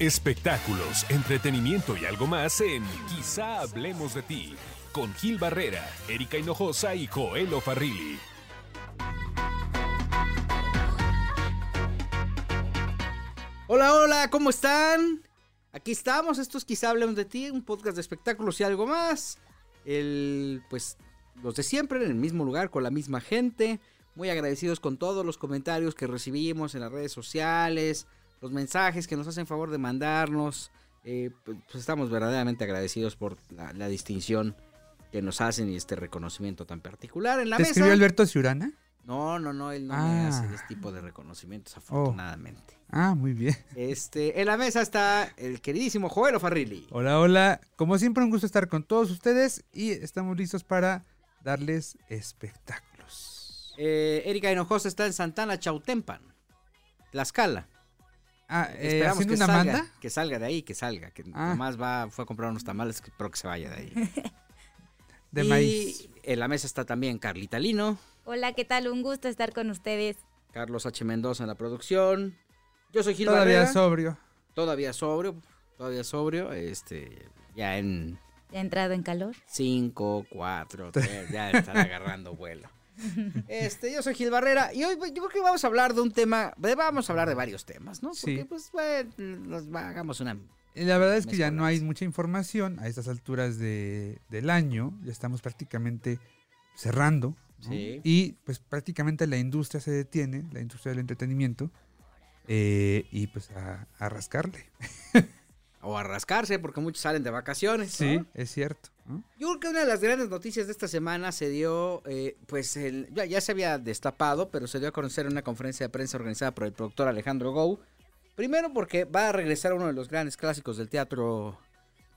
Espectáculos, entretenimiento y algo más en Quizá hablemos de ti, con Gil Barrera, Erika Hinojosa y Joel Farrilli. Hola, hola, ¿cómo están? Aquí estamos, esto es Quizá hablemos de ti, un podcast de espectáculos y algo más. El, pues, los de siempre, en el mismo lugar, con la misma gente. Muy agradecidos con todos los comentarios que recibimos en las redes sociales, los mensajes que nos hacen favor de mandarnos. Eh, pues, pues estamos verdaderamente agradecidos por la, la distinción que nos hacen y este reconocimiento tan particular en la ¿Te mesa. escribió Alberto Ciurana? No, no, no, él no me Ah. hace ese tipo de reconocimientos, afortunadamente. Ah, muy bien. Este, en la mesa está el queridísimo Joel Farrilli. Hola, hola. Como siempre, un gusto estar con todos ustedes y estamos listos para darles espectáculos. Eh, Erika Hinojosa está en Santana, Chautempan, Tlaxcala. Ah, eh, Esperamos ¿haciendo que una salga, manda? que salga de ahí, que salga, que Ah. nomás va, fue a comprar unos tamales, que- pero que se vaya de ahí. De y maíz. en la mesa está también Carlita Lino, Hola, ¿qué tal? Un gusto estar con ustedes. Carlos H. Mendoza en la producción. Yo soy Gil Todavía Barrera, sobrio. todavía sobrio, todavía sobrio, este, ya en ¿Ya ha entrado en calor? 5, 4, 3, ya están agarrando vuelo. Este, yo soy Gil Barrera y hoy yo creo que vamos a hablar de un tema, vamos a hablar de varios temas, ¿no? Porque Sí. pues bueno, nos hagamos una La verdad es que ya no hay mucha información a estas alturas de- del año. Ya estamos prácticamente cerrando. ¿no? Sí. Y pues prácticamente la industria se detiene, la industria del entretenimiento. eh, y pues a, a rascarle. o a rascarse porque muchos salen de vacaciones. ¿no? Sí, es cierto. ¿No? Yo creo que una de las grandes noticias de esta semana se dio, eh, pues el- ya, ya se había destapado, pero se dio a conocer en una conferencia de prensa organizada por el productor Alejandro Gou. Primero porque va a regresar uno de los grandes clásicos del teatro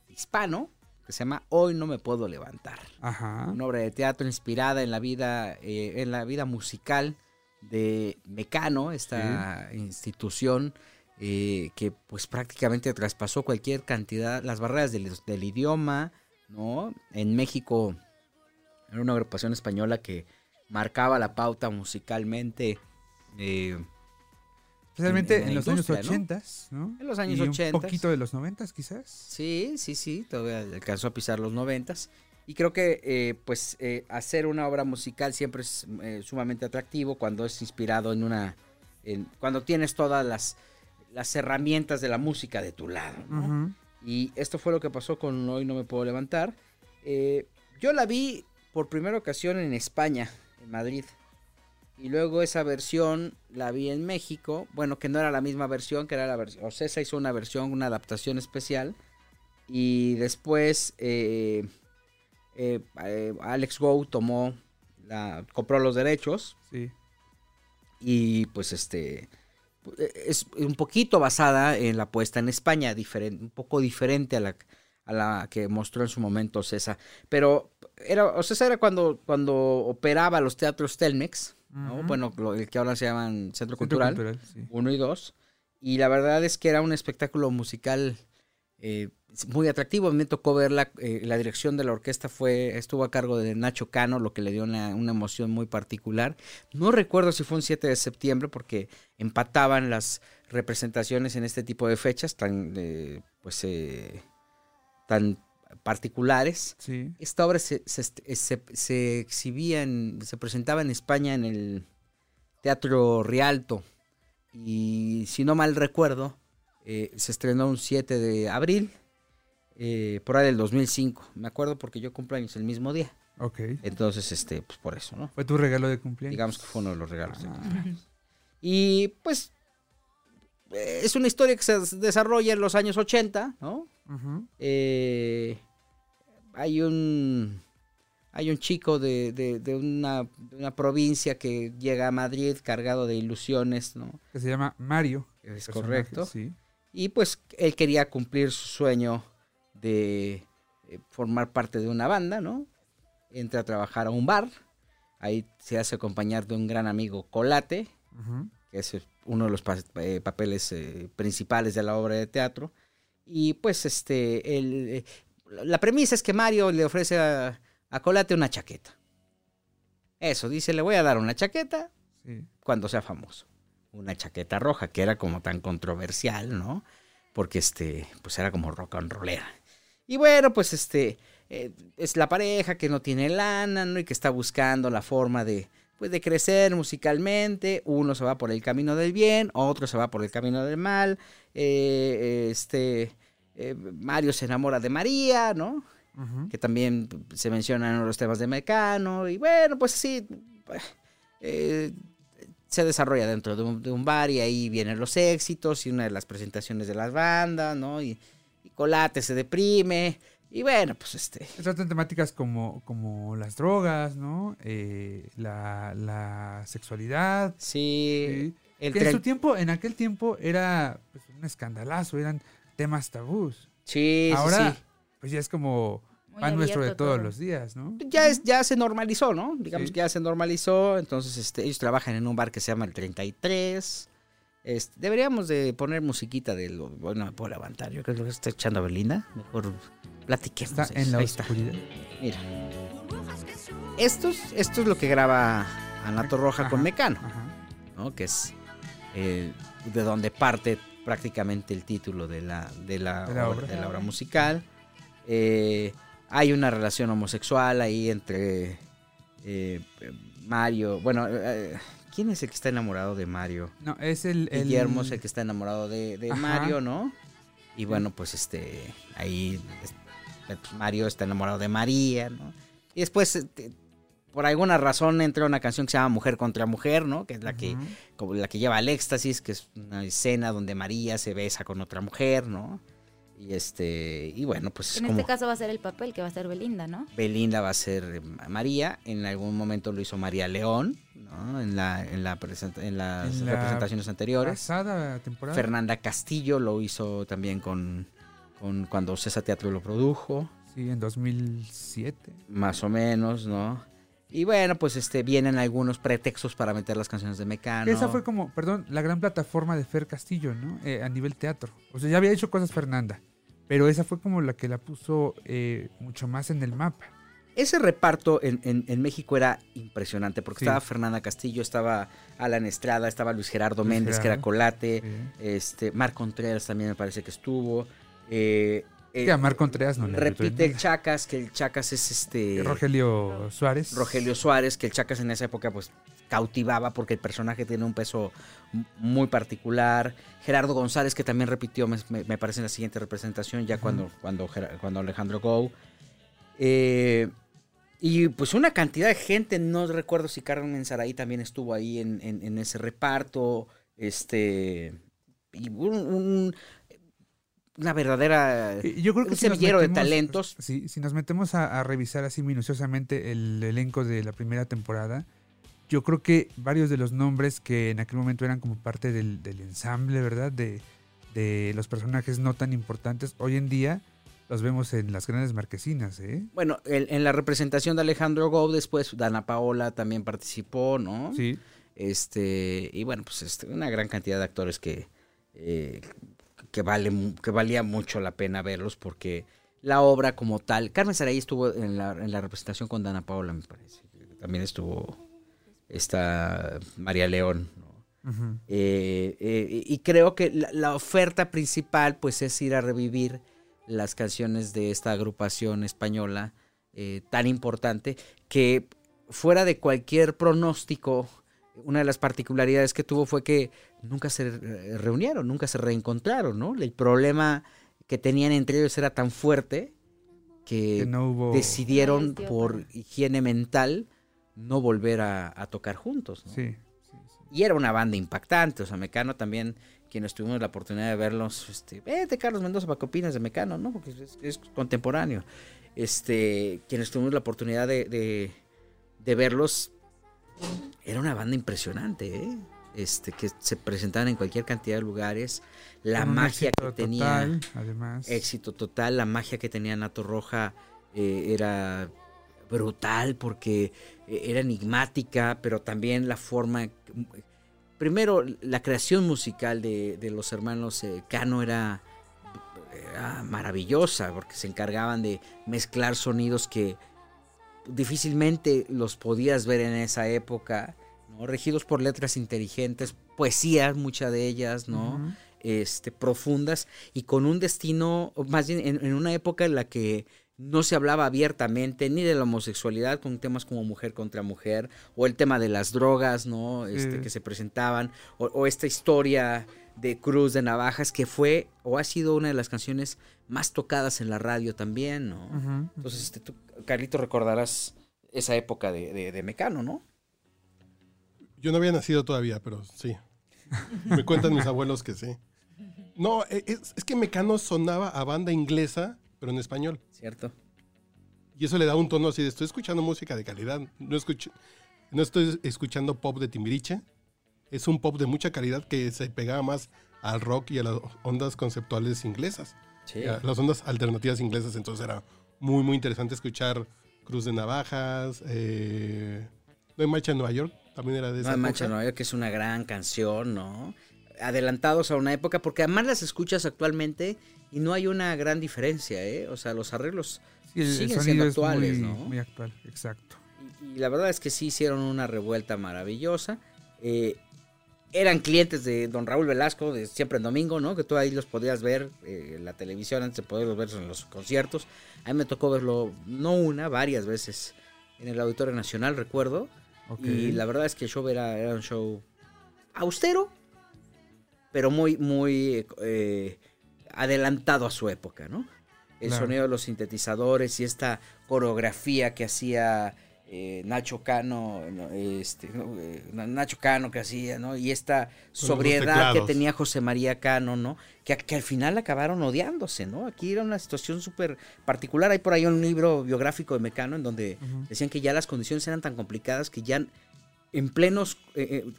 hispano, que se llama Hoy no me puedo levantar. Ajá. Una obra de teatro inspirada en la vida, eh, en la vida musical de Mecano, esta institución eh, que pues prácticamente traspasó cualquier cantidad, las barreras del, del idioma, ¿no? En México era una agrupación española que marcaba la pauta musicalmente eh, Especialmente en los años ¿no? 80, ¿no? En los años y 80s. Un poquito de los 90 quizás. Sí, sí, sí, todavía alcanzó a pisar los noventas. Y creo que, eh, pues, eh, hacer una obra musical siempre es eh, sumamente atractivo cuando es inspirado en una... en- cuando tienes todas las, las herramientas de la música de tu lado, ¿no? Y esto fue lo que pasó con Hoy No Me Puedo Levantar. Eh, yo la vi por primera ocasión en España, en Madrid. Y luego esa versión la vi en México. Bueno, que no era la misma versión, que era la versión... O César hizo una versión, una adaptación especial. Y después eh, eh, Alex Go tomó, la, compró los derechos Sí. y pues este es un poquito basada en la puesta en España, diferente, un poco diferente a la, a la que mostró en su momento César. Pero era, o César era cuando, cuando operaba los teatros Telmex, ¿no? Bueno, lo- el que ahora se llaman Centro Centro Cultural, Cultural, sí. uno y dos. Y la verdad es que era un espectáculo musical eh, muy atractivo. Me tocó ver la, eh, la dirección de la orquesta fue estuvo a cargo de Nacho Cano, lo que le dio una, una emoción muy particular. No recuerdo si fue un 7 de septiembre porque empataban las representaciones en este tipo de fechas tan eh, pues eh, tan particulares. Sí. Esta obra se, se, se- se exhibía, en, se presentaba en España en el Teatro Rialto. Y si no mal recuerdo, eh, se estrenó un 7 de abril, eh, por ahí del 2005. Me acuerdo porque yo cumplo años el mismo día. Ok. Entonces, este, pues por eso, ¿no? Fue tu regalo de cumpleaños. Digamos que fue uno de los regalos. de Ah. cumpleaños. Y pues eh, es una historia que se desarrolla en los años 80, ¿no? Eh, hay un hay un chico de, de- de una, de una provincia que llega a Madrid cargado de ilusiones, ¿no? Que se llama Mario. Es correcto. Sí. Y pues él quería cumplir su sueño de eh, formar parte de una banda, ¿no? Entra a trabajar a un bar, ahí se hace acompañar de un gran amigo Colate, que es uno de los pa- eh, papeles eh, principales de la obra de teatro. Y pues este, el, eh, la premisa es que Mario le ofrece a, a Colate una chaqueta. Eso, dice, le voy a dar una chaqueta Sí. cuando sea famoso. Una chaqueta roja, que era como tan controversial, ¿no? porque este, pues era como rock and rollera. Y bueno, pues este, eh, es la pareja que no tiene lana, ¿no? Y que está buscando la forma de, pues de crecer musicalmente. Uno se va por el camino del bien, otro se va por el camino del mal. Eh, este, eh, Mario se enamora de María, ¿no? Que también se mencionan en los temas de Mecano, y bueno, pues sí, eh, se desarrolla dentro de un, de un bar y ahí vienen los éxitos y una de las presentaciones de las bandas, ¿no? Y, y Colate se deprime, y bueno, pues este... Tratan temáticas como, como las drogas, ¿no? Eh, la, la sexualidad. Sí, sí. el Que en su tiempo, en aquel tiempo, era pues, un escandalazo, eran temas tabús. sí, sí, Ahora, sí. pues ya es como pan nuestro de todos todo. los días, ¿no? Ya, es, ya se normalizó, ¿no? Digamos Sí. que ya se normalizó, entonces este, ellos trabajan en un bar que se llama el 33. Este, deberíamos de poner musiquita de lo... Bueno, me puedo levantar, yo creo que lo que está echando Belinda. Mejor platiquemos. Está en la Ahí está. oscuridad. Mira. Esto es, esto es lo que graba Anato Roja con Mecano, Ajá. ¿no? Que es eh, de donde parte prácticamente el título de la, de la, De la obra, obra. de la obra musical. Eh, hay una relación homosexual ahí entre eh, Mario. Bueno, eh, ¿quién es el que está enamorado de Mario? No, es el... el- Guillermo es el que está enamorado de. Mario, ¿no? Y bueno, pues este, ahí es- pues, Mario está enamorado de María, ¿no? Y después, este, por alguna razón, entra una canción que se llama Mujer contra Mujer, ¿no? Que es la que, como la que lleva al éxtasis, que es una escena donde María se besa con otra mujer, ¿no? Y este, y bueno, pues es En como este caso va a ser el papel que va a ser Belinda, ¿no? Belinda va a ser eh, María, en algún momento lo hizo María León, ¿no? En la, en la presenta- en las En la representaciones anteriores. Pasada temporada. Fernanda Castillo lo hizo también con, con cuando César Teatro lo produjo, Sí, en 2007. más o menos, ¿no? Y bueno, pues este vienen algunos pretextos para meter las canciones de Mecano. Esa fue como, perdón, la gran plataforma de Fer Castillo, ¿no? Eh, a nivel teatro. O sea, ya había hecho cosas Fernanda, pero esa fue como la que la puso eh, mucho más en el mapa. Ese reparto en, en- en México era impresionante porque Sí. estaba Fernanda Castillo, estaba Alan Estrada, estaba Luis Gerardo Luis Méndez, que era. Colate, Sí. este Marc Contreras también me parece que estuvo. eh, eh, Que a Marc Contreras no le repite el Chacas, que el Chacas es este. Rogelio Suárez. Rogelio Suárez, que el Chacas en esa época pues cautivaba porque el personaje tiene un peso muy particular. Gerardo González, que también repitió, me, me- parece en la siguiente representación, ya cuando, cuando, cuando Alejandro Go. Eh, y pues una cantidad de gente, no recuerdo si Carmen Saraí también estuvo ahí en, en- en ese reparto. Este. Y un- un- una verdadera. Eh, Yo creo que un si semillero de talentos. Sí, si nos metemos a, a revisar así minuciosamente el elenco de la primera temporada, yo creo que varios de los nombres que en aquel momento eran como parte del, del ensamble, ¿verdad? De, de los personajes no tan importantes, hoy en día los vemos en las grandes marquesinas, ¿eh? Bueno, en, en la representación de Alejandro Go, después Dana Paola también participó, ¿no? Sí. Este, y bueno, pues este, una gran cantidad de actores que, eh, que, vale, mu- que valía mucho la pena verlos porque la obra como tal, Carmen Saray estuvo en la, en la representación con Dana Paola, me parece. También estuvo esta María León. Eh, eh, y creo que la, la oferta principal pues es ir a revivir las canciones de esta agrupación española eh, tan importante que fuera de cualquier pronóstico, una de las particularidades que tuvo fue que nunca se eh, reunieron, nunca se reencontraron, ¿no? El problema que tenían entre ellos era tan fuerte que, Que no hubo... decidieron por higiene mental no volver a, a tocar juntos. ¿no? Sí, sí, sí. Y era una banda impactante, o sea, Mecano también, quienes tuvimos la oportunidad de verlos, este, vete Carlos Mendoza, ¿para qué opinas de Mecano? ¿no? Porque es, es contemporáneo. Este, quienes tuvimos la oportunidad de, de, de verlos, era una banda impresionante, ¿eh? Este, que se presentaban en cualquier cantidad de lugares, la Con magia que tenía, total, además. éxito total, la magia que tenía Nato Roja eh, era brutal porque eh, era enigmática, pero también la forma... Primero, la creación musical de, de los hermanos eh, Cano era, era maravillosa porque se encargaban de mezclar sonidos que difícilmente los podías ver en esa época, ¿no? regidos por letras inteligentes, poesías, muchas de ellas, ¿no? Este, profundas y con un destino, más bien en, en una época en la que no se hablaba abiertamente ni de la homosexualidad con temas como mujer contra mujer o el tema de las drogas, ¿no? Este, que se presentaban o, o esta historia de Cruz de Navajas que fue o ha sido una de las canciones más tocadas en la radio también, ¿no? Entonces, este, tú, Carlito, recordarás esa época de, de, de Mecano, ¿no? Yo no había nacido todavía, pero sí. Me cuentan mis abuelos que sí. No, e- es, es que Mecano sonaba a banda inglesa, pero en español. ¿Cierto? Y eso le da un tono así de estoy escuchando música de calidad. No, no estoy escuchando pop de Timbiriche. Es un pop de mucha calidad que se pegaba más al rock y a las ondas conceptuales inglesas. Sí. a las ondas alternativas inglesas. Entonces era muy, muy interesante escuchar Cruz de Navajas. Eh, no hay marcha en Nueva York. También era de No esa hay mancha época. Nueva York, que es una gran canción, ¿no? Adelantados a una época, porque además las escuchas actualmente y no hay una gran diferencia, ¿eh? O sea, los arreglos Sí, el, el siguen siendo es actuales, muy, ¿no? muy actual, exacto. Y, y la verdad es que sí hicieron una revuelta maravillosa. Eh, eran clientes de don Raúl Velasco de Siempre en Domingo, ¿no? Que tú ahí los podías ver eh, en la televisión antes de poderlos ver en los conciertos. A mí me tocó verlo, no una, varias veces en el Auditorio Nacional, recuerdo. Y la verdad es que el show era, era un show austero, pero muy, muy eh, adelantado a su época, ¿no? El Claro. sonido de los sintetizadores y esta coreografía que hacía eh, Nacho Cano, no, este, eh, Nacho Cano que hacía, ¿no? Y esta sobriedad que tenía José María Cano, ¿no? Que, que al final acabaron odiándose, ¿no? Aquí era una situación súper particular. Hay por ahí un libro biográfico de Mecano en donde decían que ya las condiciones eran tan complicadas que ya en plenos, eh, eh,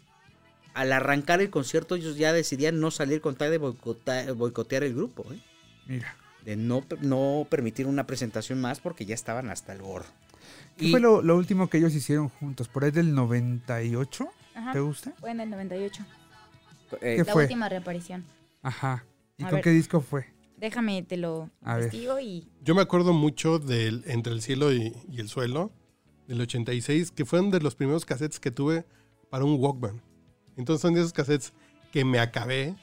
al arrancar el concierto ellos ya decidían no salir con tal de boicotear, boicotear el grupo. Mira. de no, no permitir una presentación más porque ya estaban hasta el gorro. ¿Qué Y- fue lo, lo último que ellos hicieron juntos? ¿Por ahí del 98? Ajá. ¿Te gusta? Fue en el 98. eh, ¿Qué La fue? última reaparición. Ajá. ¿Y A con ver. qué disco fue? Déjame, te lo A ver. investigo y Yo me acuerdo mucho del Entre el cielo y, y el suelo, del 86, que fueron de los primeros cassettes que tuve para un Walkman. Entonces son de esos cassettes que me acabé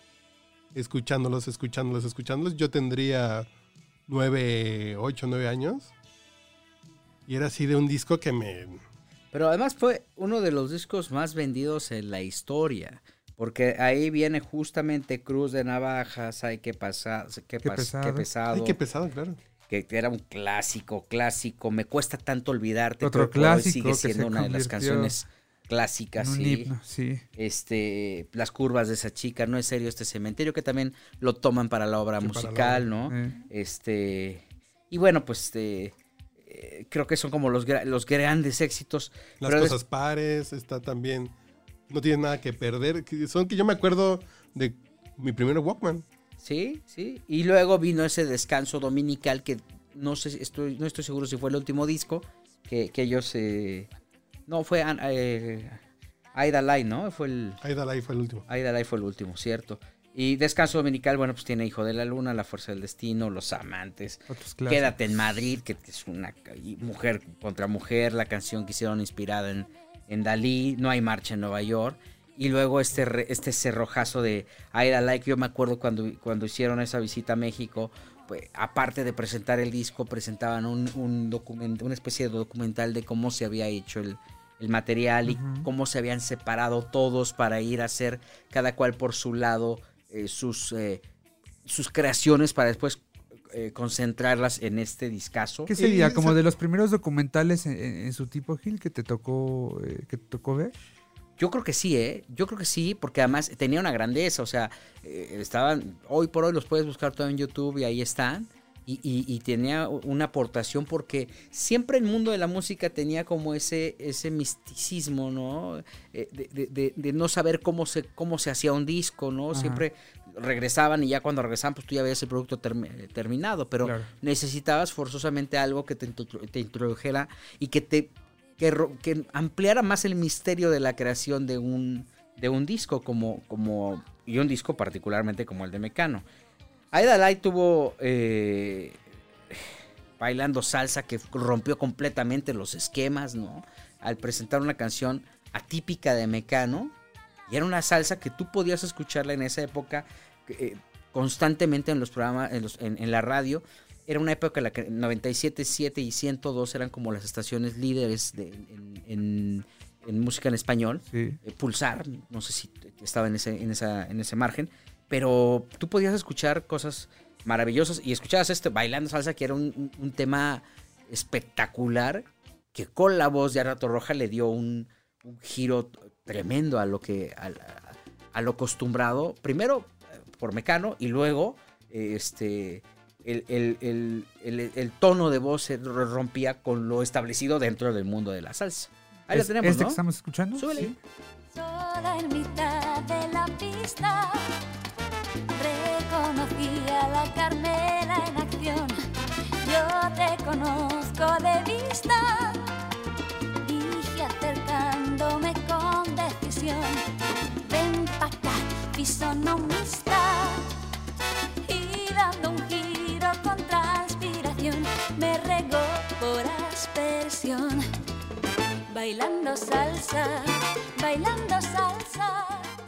escuchándolos, escuchándolos, escuchándolos. Yo tendría 9, 8, 9 años. Y era así de un disco que me... Pero además fue uno de los discos más vendidos en la historia. Porque ahí viene justamente Cruz de Navajas, hay que pasar, qué, Qué pas- pesado. qué pesado, Ay, qué pesado, claro. que era un clásico, clásico, me cuesta tanto olvidarte, Otro clásico sigue que siendo se una de las canciones clásicas, sí. himno, sí. este, las curvas de esa chica, no es serio este cementerio, que también lo toman para la obra Sí, para la musical, obra, ¿no? Eh, Este, y bueno, pues este, eh, creo que son como los, los grandes éxitos. Las Pero cosas pares, está también... No tiene nada que perder. Son que yo me acuerdo de mi primer Walkman. Sí, sí. Y luego vino ese descanso dominical que no sé, estoy, no estoy seguro si fue el último disco que, que ellos, eh, no, fue eh, Aida Lai, ¿no? Fue el, Aida Lai fue el último. Aida Lai fue el último, cierto. Y Descanso Dominical, bueno, pues tiene Hijo de la Luna, La Fuerza del Destino, Los Amantes. Quédate en Madrid, que es una mujer contra mujer, la canción que hicieron inspirada en, en Dalí, No hay marcha en Nueva York. Y luego este, este cerrojazo de Aida Like, yo me acuerdo cuando, cuando hicieron esa visita a México, pues, aparte de presentar el disco, presentaban un, un document- una especie de documental de cómo se había hecho el, el material y cómo se habían separado todos para ir a hacer cada cual por su lado eh, sus, eh, sus creaciones para después eh, concentrarlas en este discazo. ¿Qué sería? ¿Como de los primeros documentales en, en- en su tipo, Gil, que te tocó, eh, que te tocó ver? Yo creo que sí, ¿eh? Yo creo que sí, porque además tenía una grandeza, o sea, eh, estaban, hoy por hoy los puedes buscar todo en YouTube y ahí están. Y, y- y tenía una aportación porque siempre el mundo de la música tenía como ese, ese misticismo, ¿no? Eh, de, de- de- de no saber cómo se, cómo se hacía un disco, ¿no? Ajá. Siempre regresaban y ya cuando regresaban, pues tú ya veías el producto termi- terminado, pero Claro. necesitabas forzosamente algo que te, te introdujera y que te que ampliara más el misterio de la creación de un de un disco como como y un disco particularmente como el de Mecano. Aida Light tuvo eh, bailando salsa que rompió completamente los esquemas, ¿no? Al presentar una canción atípica de Mecano y era una salsa que tú podías escucharla en esa época eh, constantemente en los programas, en, los- en- en la radio. Era una época en la que 97, 7 y 102 eran como las estaciones líderes de- en, en- en música en español. Sí. Eh, Pulsar, no sé si estaba en ese, en, esa, en ese margen, pero tú podías escuchar cosas maravillosas y escuchabas este Bailando Salsa, que era un, un- un tema espectacular, que con la voz de Ana Roja le dio un, un giro tremendo a lo que a, a- a lo acostumbrado, primero eh, por Mecano y luego este el, el- el- el- el tono de voz se rompía con lo establecido dentro del mundo de la salsa. Ahí Es- la tenemos, ¿Este ¿no? que estamos escuchando? Súbele. Sí. Sola en mitad de la pista, reconocí a la Carmela en acción. Yo te conozco de vista, dije acercándome con decisión. Ven pa' acá, fisonomista, y dando un giro con transpiración, me regó por aspersión. Bailando salsa, bailando salsa.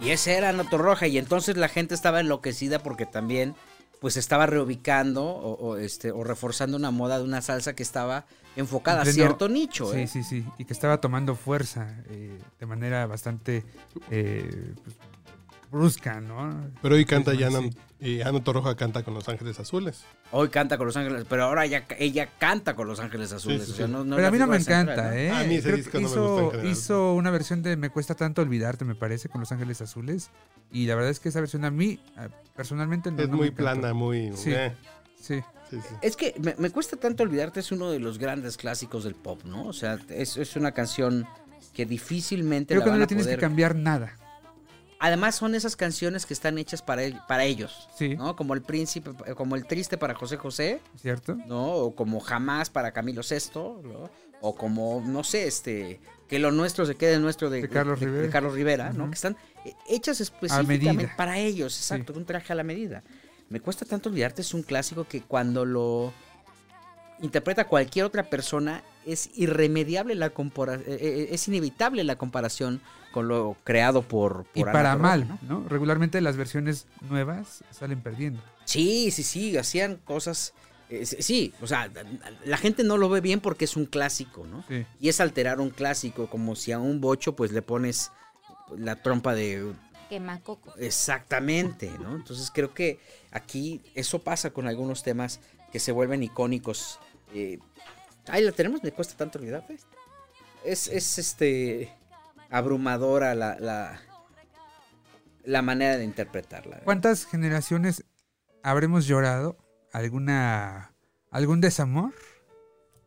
Y ese era Noto Roja y entonces la gente estaba enloquecida porque también pues estaba reubicando o, o, este o reforzando una moda de una salsa que estaba enfocada En a cierto nicho. Sí, ¿eh? sí, sí. Y que estaba tomando fuerza eh, de manera bastante eh, pues, brusca, ¿no? Pero hoy canta Sí, ya sí. Ana, y Ana Torroja canta con Los Ángeles Azules. Hoy canta con Los Ángeles, pero ahora ya, ella canta con Los Ángeles Azules. Sí, sí, o sea, sí. no- Pero a mí no me encanta. ¿eh? A mí ese Creo disco que no me hizo, gusta en general. hizo una versión de Me cuesta tanto olvidarte, me parece, con Los Ángeles Azules. Y la verdad es que esa versión a mí, personalmente, no es no me muy plana, muy... Sí. eh, Sí. sí, sí. Es que me, me cuesta tanto olvidarte, es uno de los grandes clásicos del pop, ¿no? O sea, es, es una canción que difícilmente Creo la que no le tienes poder... que cambiar nada. Además son esas canciones que están hechas para, el- para ellos, Sí. ¿no? Como el príncipe, como el triste para José José, ¿Cierto? ¿no? O como jamás para Camilo VI, ¿no? O como, no sé, este, que lo nuestro se quede nuestro de, De Carlos de- de Rivera. Carlos Rivera, ¿no? Que están eh, hechas específicamente para ellos, exacto, un traje a la medida. Me cuesta tanto olvidarte, es un clásico que cuando lo interpreta cualquier otra persona es irremediable la comparación, es inevitable la comparación con lo creado por, por Y Ana para mal, ¿no? ¿no? Regularmente las versiones nuevas salen perdiendo. Sí, sí, sí, hacían cosas. eh, sí, sí, o sea, la gente no lo ve bien porque es un clásico, ¿no? Sí. Y es alterar un clásico, como si a un bocho pues le pones la trompa de... Quemacoco. Exactamente, ¿no? Entonces creo que aquí eso pasa con algunos temas que se vuelven icónicos. Eh, ahí la tenemos, me cuesta tanto olvidarte. Es, es este abrumadora la, la, la manera de interpretarla. ¿Cuántas generaciones habremos llorado alguna algún desamor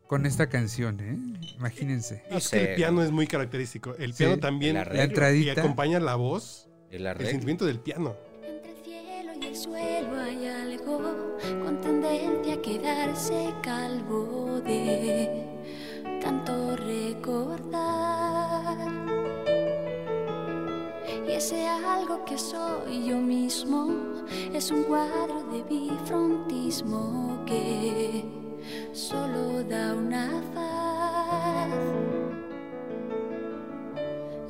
con esta canción, eh? Imagínense. No es que el piano es muy característico. El piano Sí. también El La arreglo. y entradita. acompaña la voz, El el sentimiento del piano. Entre el cielo y el suelo hay algo con tendencia a quedarse calvo de tanto recordar. Y ese algo que soy yo mismo es un cuadro de bifrontismo que solo da una faz.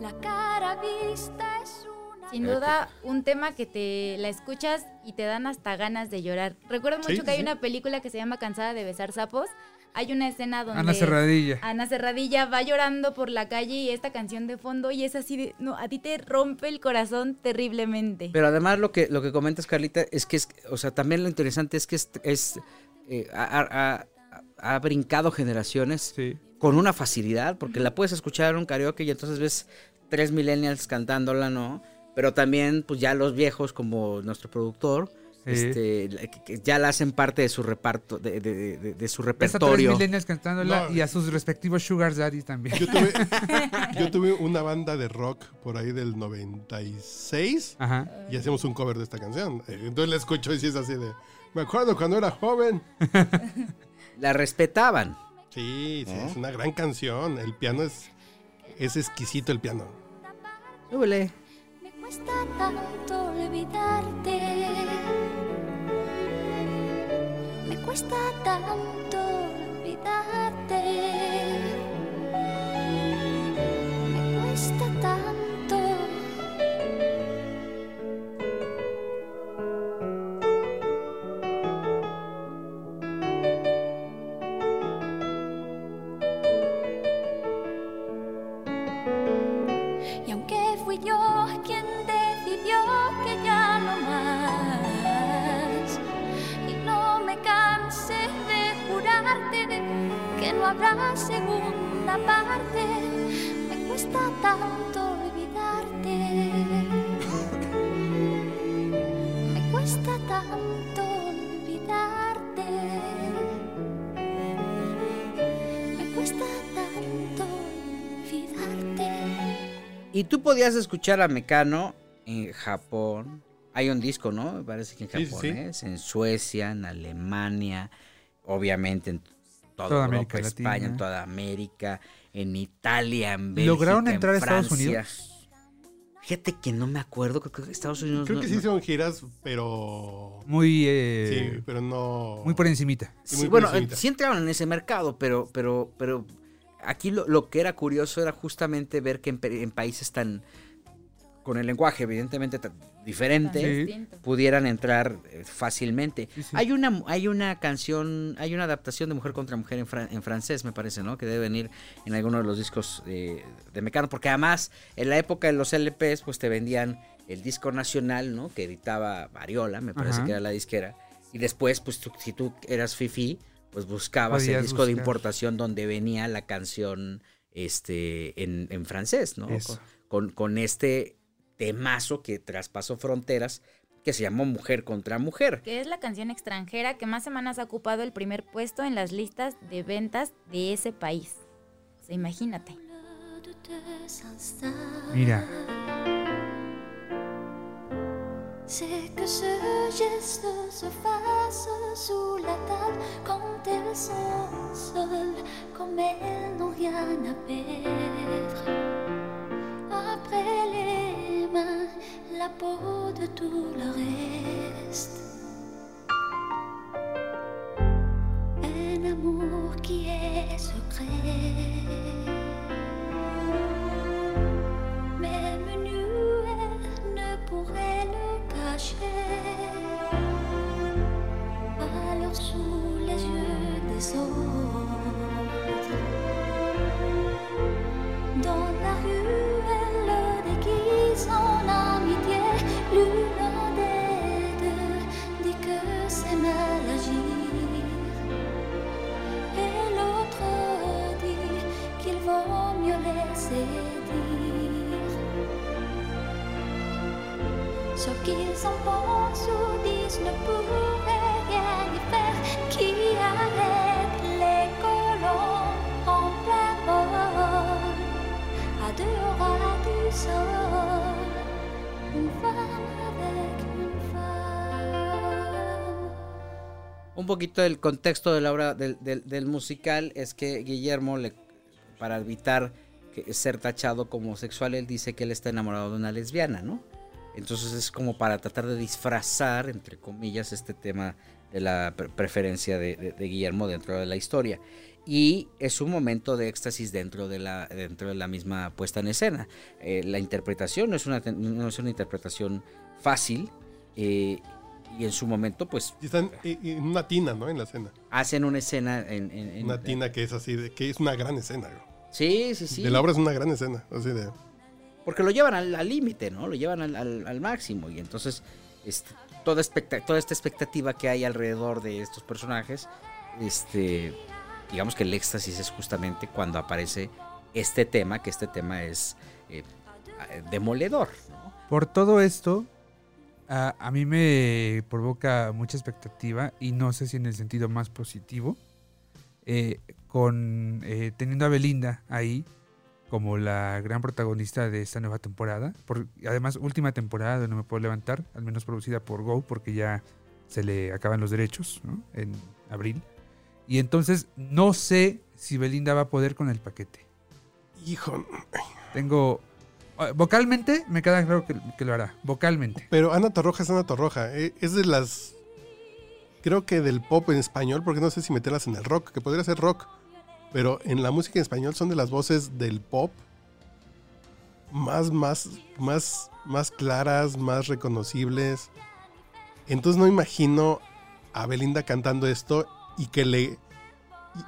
La cara vista es una. Sin duda, un tema que te la escuchas y te dan hasta ganas de llorar. Recuerdo mucho Sí, que hay sí. una película que se llama Cansada de besar sapos. Hay una escena donde Ana Cerradilla. Ana Cerradilla va llorando por la calle y esta canción de fondo y es así de, no, a ti te rompe el corazón terriblemente. Pero además lo que, lo que comentas, Carlita, es que es, o sea, también lo interesante es que es, es, eh, ha, ha- ha brincado generaciones Sí. con una facilidad, porque la puedes escuchar en un karaoke y entonces ves tres millennials cantándola, ¿no? Pero también, pues ya los viejos, como nuestro productor, Sí. este, ya la hacen parte de su reparto, de, de- de- de su tres repertorio. millennials cantándola No. y a sus respectivos sugar daddy también. Yo tuve, yo tuve una banda de rock por ahí del 96 Ajá. y hacemos un cover de esta canción. Eh, Entonces la escucho y sí es así de... Me acuerdo cuando era joven. La respetaban. Sí, sí, es una gran canción. El piano es, es exquisito el piano. Me cuesta tanto olvidarte. Cuesta tanto olvidarte. No habrá segunda parte. Me cuesta tanto olvidarte. Me cuesta tanto olvidarte. Me cuesta tanto olvidarte. Y tú podías escuchar a Mecano en Japón. Hay un disco, ¿no? Me parece que en Sí, sí, sí. en Suecia, en Alemania, obviamente en toda, Toda Europa, América España, Latina. en toda América, en Italia, en Bélgica, ¿Lograron en entrar a Estados. Unidos? Fíjate que no me acuerdo, creo que Estados Unidos Creo no- que sí no- hicieron giras, pero. Muy, eh, sí, pero no. muy por encimita. Sí, Sí, muy por bueno, eh, encimita. sí entraron en ese mercado, pero, pero, pero aquí lo, lo que era curioso era justamente ver que en países tan con el lenguaje evidentemente diferente Sí. Pudieran entrar eh, fácilmente. Sí, sí. Hay una hay una canción, hay una adaptación de Mujer contra Mujer en, fran- en francés, me parece, ¿no? Que debe venir en alguno de los discos eh, de Mecano, porque además en la época de los LPs pues te vendían el disco nacional, ¿no? Que editaba Variola, me parece Ajá. que era la disquera. Y después, pues tú- si tú eras fifi, pues buscabas el disco de importación donde venía la canción este en, en francés, ¿no? Con, con este temazo que traspasó fronteras que se llamó Mujer contra Mujer. Que es la canción extranjera que más semanas ha ocupado el primer puesto en las listas de ventas de ese país. O sea, imagínate. Mira. Après les mains, la peau de tout le reste. Un amour qui est secret. Même nu, elle ne pourrait le cacher. Alors sous les yeux des autres, Un poquito del contexto de la obra del, musical es que Guillermo, le, para evitar ser tachado como homosexual, él dice que él está enamorado de una lesbiana, ¿no? Entonces es como para tratar de disfrazar, entre comillas, este tema de la pre- preferencia de, de- de Guillermo dentro de la historia. Y es un momento de éxtasis dentro de la, dentro de la misma puesta en escena. Eh, la interpretación no es una, no es una interpretación fácil. eh, y en su momento, pues Y están en una tina, ¿no? En la escena. hacen una escena en... en- en- Una tina que es así, de, que es una gran escena. güey. Sí, sí, sí. De la obra es una gran escena. Así de. Porque lo llevan al límite, ¿no? Lo llevan al, máximo. Y entonces, este, toda, esta expectativa que hay alrededor de estos personajes, este, digamos que el éxtasis es justamente cuando aparece este tema, que este tema es eh, demoledor, ¿no? Por todo esto, a, a mí me provoca mucha expectativa y no sé si en el sentido más positivo, eh, con eh, teniendo a Belinda ahí como la gran protagonista de esta nueva temporada. Por, además, última temporada de No Me Puedo Levantar, al menos producida por Go, porque ya se le acaban los derechos ¿no? en abril. Y entonces no sé si Belinda va a poder con el paquete. Hijo. Tengo... eh, Vocalmente me queda claro que, que lo hará. Vocalmente. Pero Ana Torroja es Ana Torroja. eh, Es de las. Creo que del pop en español, porque no sé si meterlas en el rock, que podría ser rock. Pero en la música en español son de las voces del pop más, más, más, más claras, más reconocibles. Entonces no imagino a Belinda cantando esto y que le, y,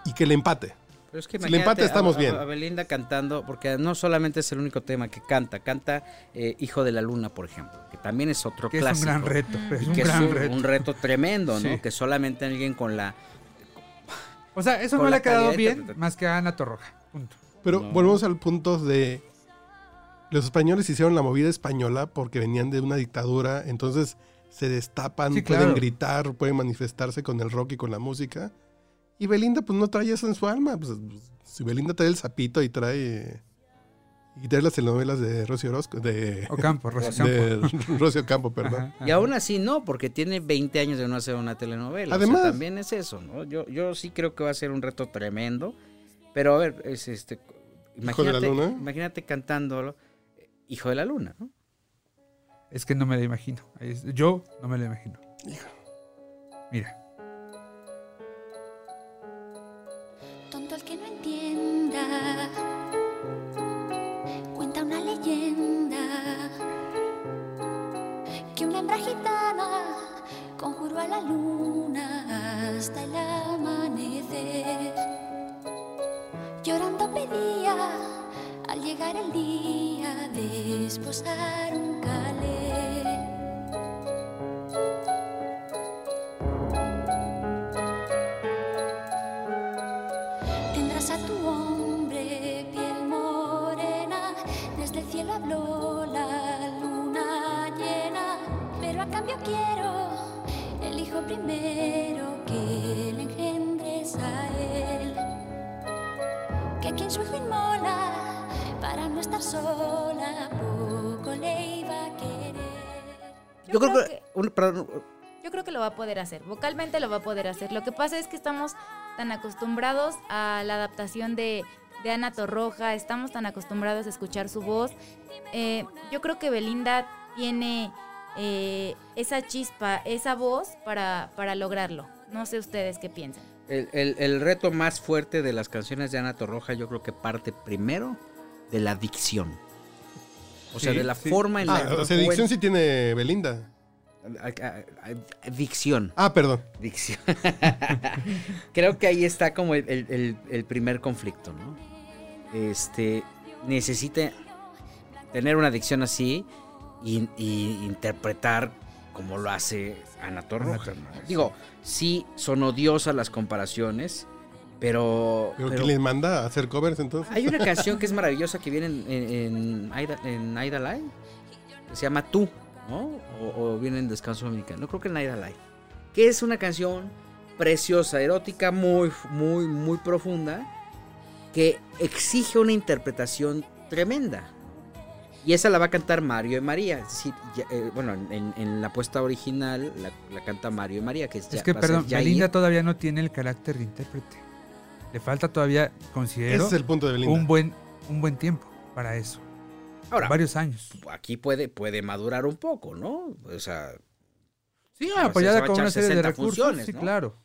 y que le empate. Pero es que Si le empate, estamos a- a- bien. A Belinda cantando, porque no solamente es el único tema que canta, canta eh, Hijo de la Luna, por ejemplo, que también es otro Que es un clásico. gran reto. Es y un que gran es un, reto. un reto tremendo, ¿no? Sí. Que solamente alguien con la O sea, eso no le ha quedado bien más que a Ana Torroja. Punto. Pero No. volvemos al punto de los españoles hicieron la movida española porque venían de una dictadura, entonces se destapan, Sí, pueden gritar, pueden manifestarse con el rock y con la música. Y Belinda pues no trae eso en su alma. Pues, si Belinda trae el sapito y trae y trae las telenovelas de Rocío Orozco, de, Ocampo, Rocío Campo. de Rocío Campo, perdón. Ajá, ajá. Y aún así no, porque tiene 20 años de no hacer una telenovela. Además. O sea, también es eso, ¿no? Yo, yo sí creo que va a ser un reto tremendo. Pero a ver, es este. Hijo de la Imagínate, luna. imagínate cantándolo. Hijo de la luna, ¿no? Es que no me la imagino. Yo no me la imagino. Mira. Sola, poco le iba a querer. Yo, creo, que. un- perdón, Yo creo que lo va a poder hacer, vocalmente lo va a poder hacer. Lo que pasa es que estamos tan acostumbrados a la adaptación de, de Ana Torroja, estamos tan acostumbrados a escuchar su voz. Eh, yo creo que Belinda tiene eh, esa chispa, esa voz para, para lograrlo. No sé ustedes qué piensan. el, el- el reto más fuerte de las canciones de Ana Torroja, yo creo que parte primero de la dicción. O sea, Sí, de la sí. forma en la Ah, o sea, dicción sí tiene Belinda. Dicción. Ah, perdón. Dicción. Creo que ahí está como el, el- primer conflicto, ¿no? Este, necesita tener una dicción así y, y interpretar como lo hace Ana Torroja. Digo, sí son odiosas las comparaciones, pero... ¿Pero, pero quién les manda a hacer covers entonces? hay una canción que es maravillosa que viene en, en, en Aida, en Live, que se llama Tú, ¿no? O, o viene en Descanso Dominicano, no creo que en Aida Live, que es una canción preciosa, erótica, muy, muy, muy profunda, que exige una interpretación tremenda. Y esa la va a cantar Mario y María. Ya, eh, bueno, en, en la puesta original la, la canta Mario y María, que es, Es ya- que, perdón, Yair. Belinda todavía no tiene el carácter de intérprete. Le falta todavía, considero, Ese es el punto de un buen, un buen tiempo para eso. Ahora, Varios años. aquí puede, puede madurar un poco, ¿no? O sea, Sí, se apoyada con una serie de 60 recursos. funciones, sí, ¿no? claro.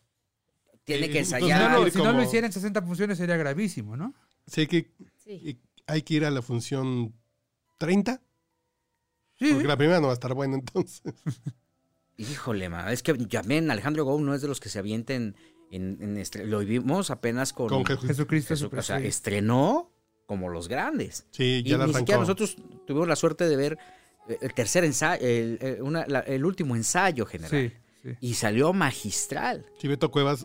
tiene que pues, Si ensayar. no, no, lo, si no lo como- hiciera en 60 funciones sería gravísimo, ¿no? Sí, hay que, Sí. y- hay que ir a la función 30. Sí. Porque la primera no va a estar buena entonces. Híjole, ma, es que también Alejandro Gou no es de los que se avienten en, en Lo vimos apenas con, Con Jesús. Jesucristo. Jesu- super- O sea, estrenó como los grandes. Sí, Y ya la ni arrancó. siquiera nosotros tuvimos la suerte de ver eh, el tercer ensayo, el, eh, una- la- el último ensayo general. Sí, sí. Y salió magistral. Beto Cuevas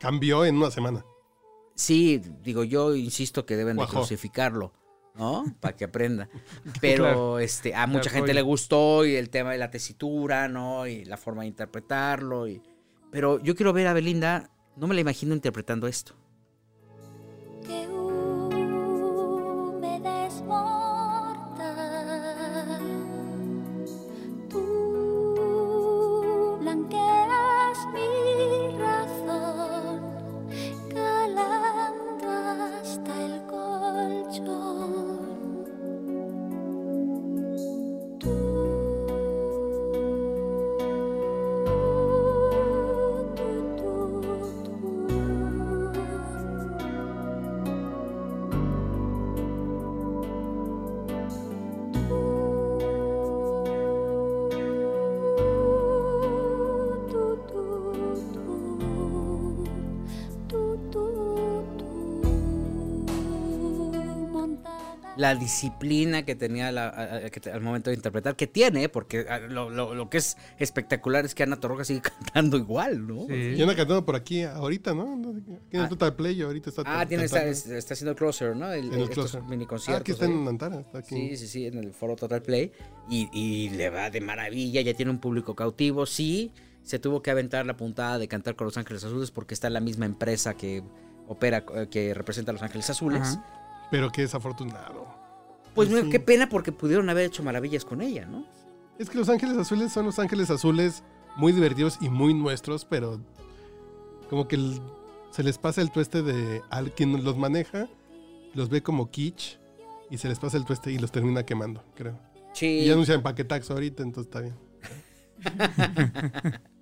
cambió en una semana. Sí, digo, yo insisto que deben de Cuajó. crucificarlo, ¿no? Para que aprenda. Pero Claro. este, a mucha De gente le gustó y el tema de la tesitura, ¿no? Y la forma de interpretarlo. Y... Pero yo quiero ver a Belinda, no me la imagino interpretando esto. La disciplina que tenía la- a- a- que te- al momento de interpretar, que tiene, porque ah, lo, lo- lo que es espectacular es que Ana Torroja sigue cantando igual, ¿no? Sí. Y anda cantando por aquí ahorita, ¿no? Tiene Ah. Total Play y ahorita está Ah, tiene, está, está haciendo Closer, ¿no? El, En el estos Closer. mini Ah, conciertos. aquí está ahí. en Antara. Está aquí. Sí, sí, sí, en el foro Total Play. Y, y le va de maravilla, ya tiene un público cautivo. Sí, se tuvo que aventar la puntada de cantar con Los Ángeles Azules porque está en la misma empresa que opera, eh, que representa a Los Ángeles Azules. Ajá. Pero qué desafortunado. Pues Sí. mira, qué pena porque pudieron haber hecho maravillas con ella, ¿no? Es que Los Ángeles Azules son Los Ángeles Azules muy divertidos y muy nuestros, pero como que el- se les pasa el tueste de al quien los maneja, los ve como kitsch y se les pasa el tueste y los termina quemando, creo. Sí. Y ya anuncian paquetax ahorita, entonces está bien.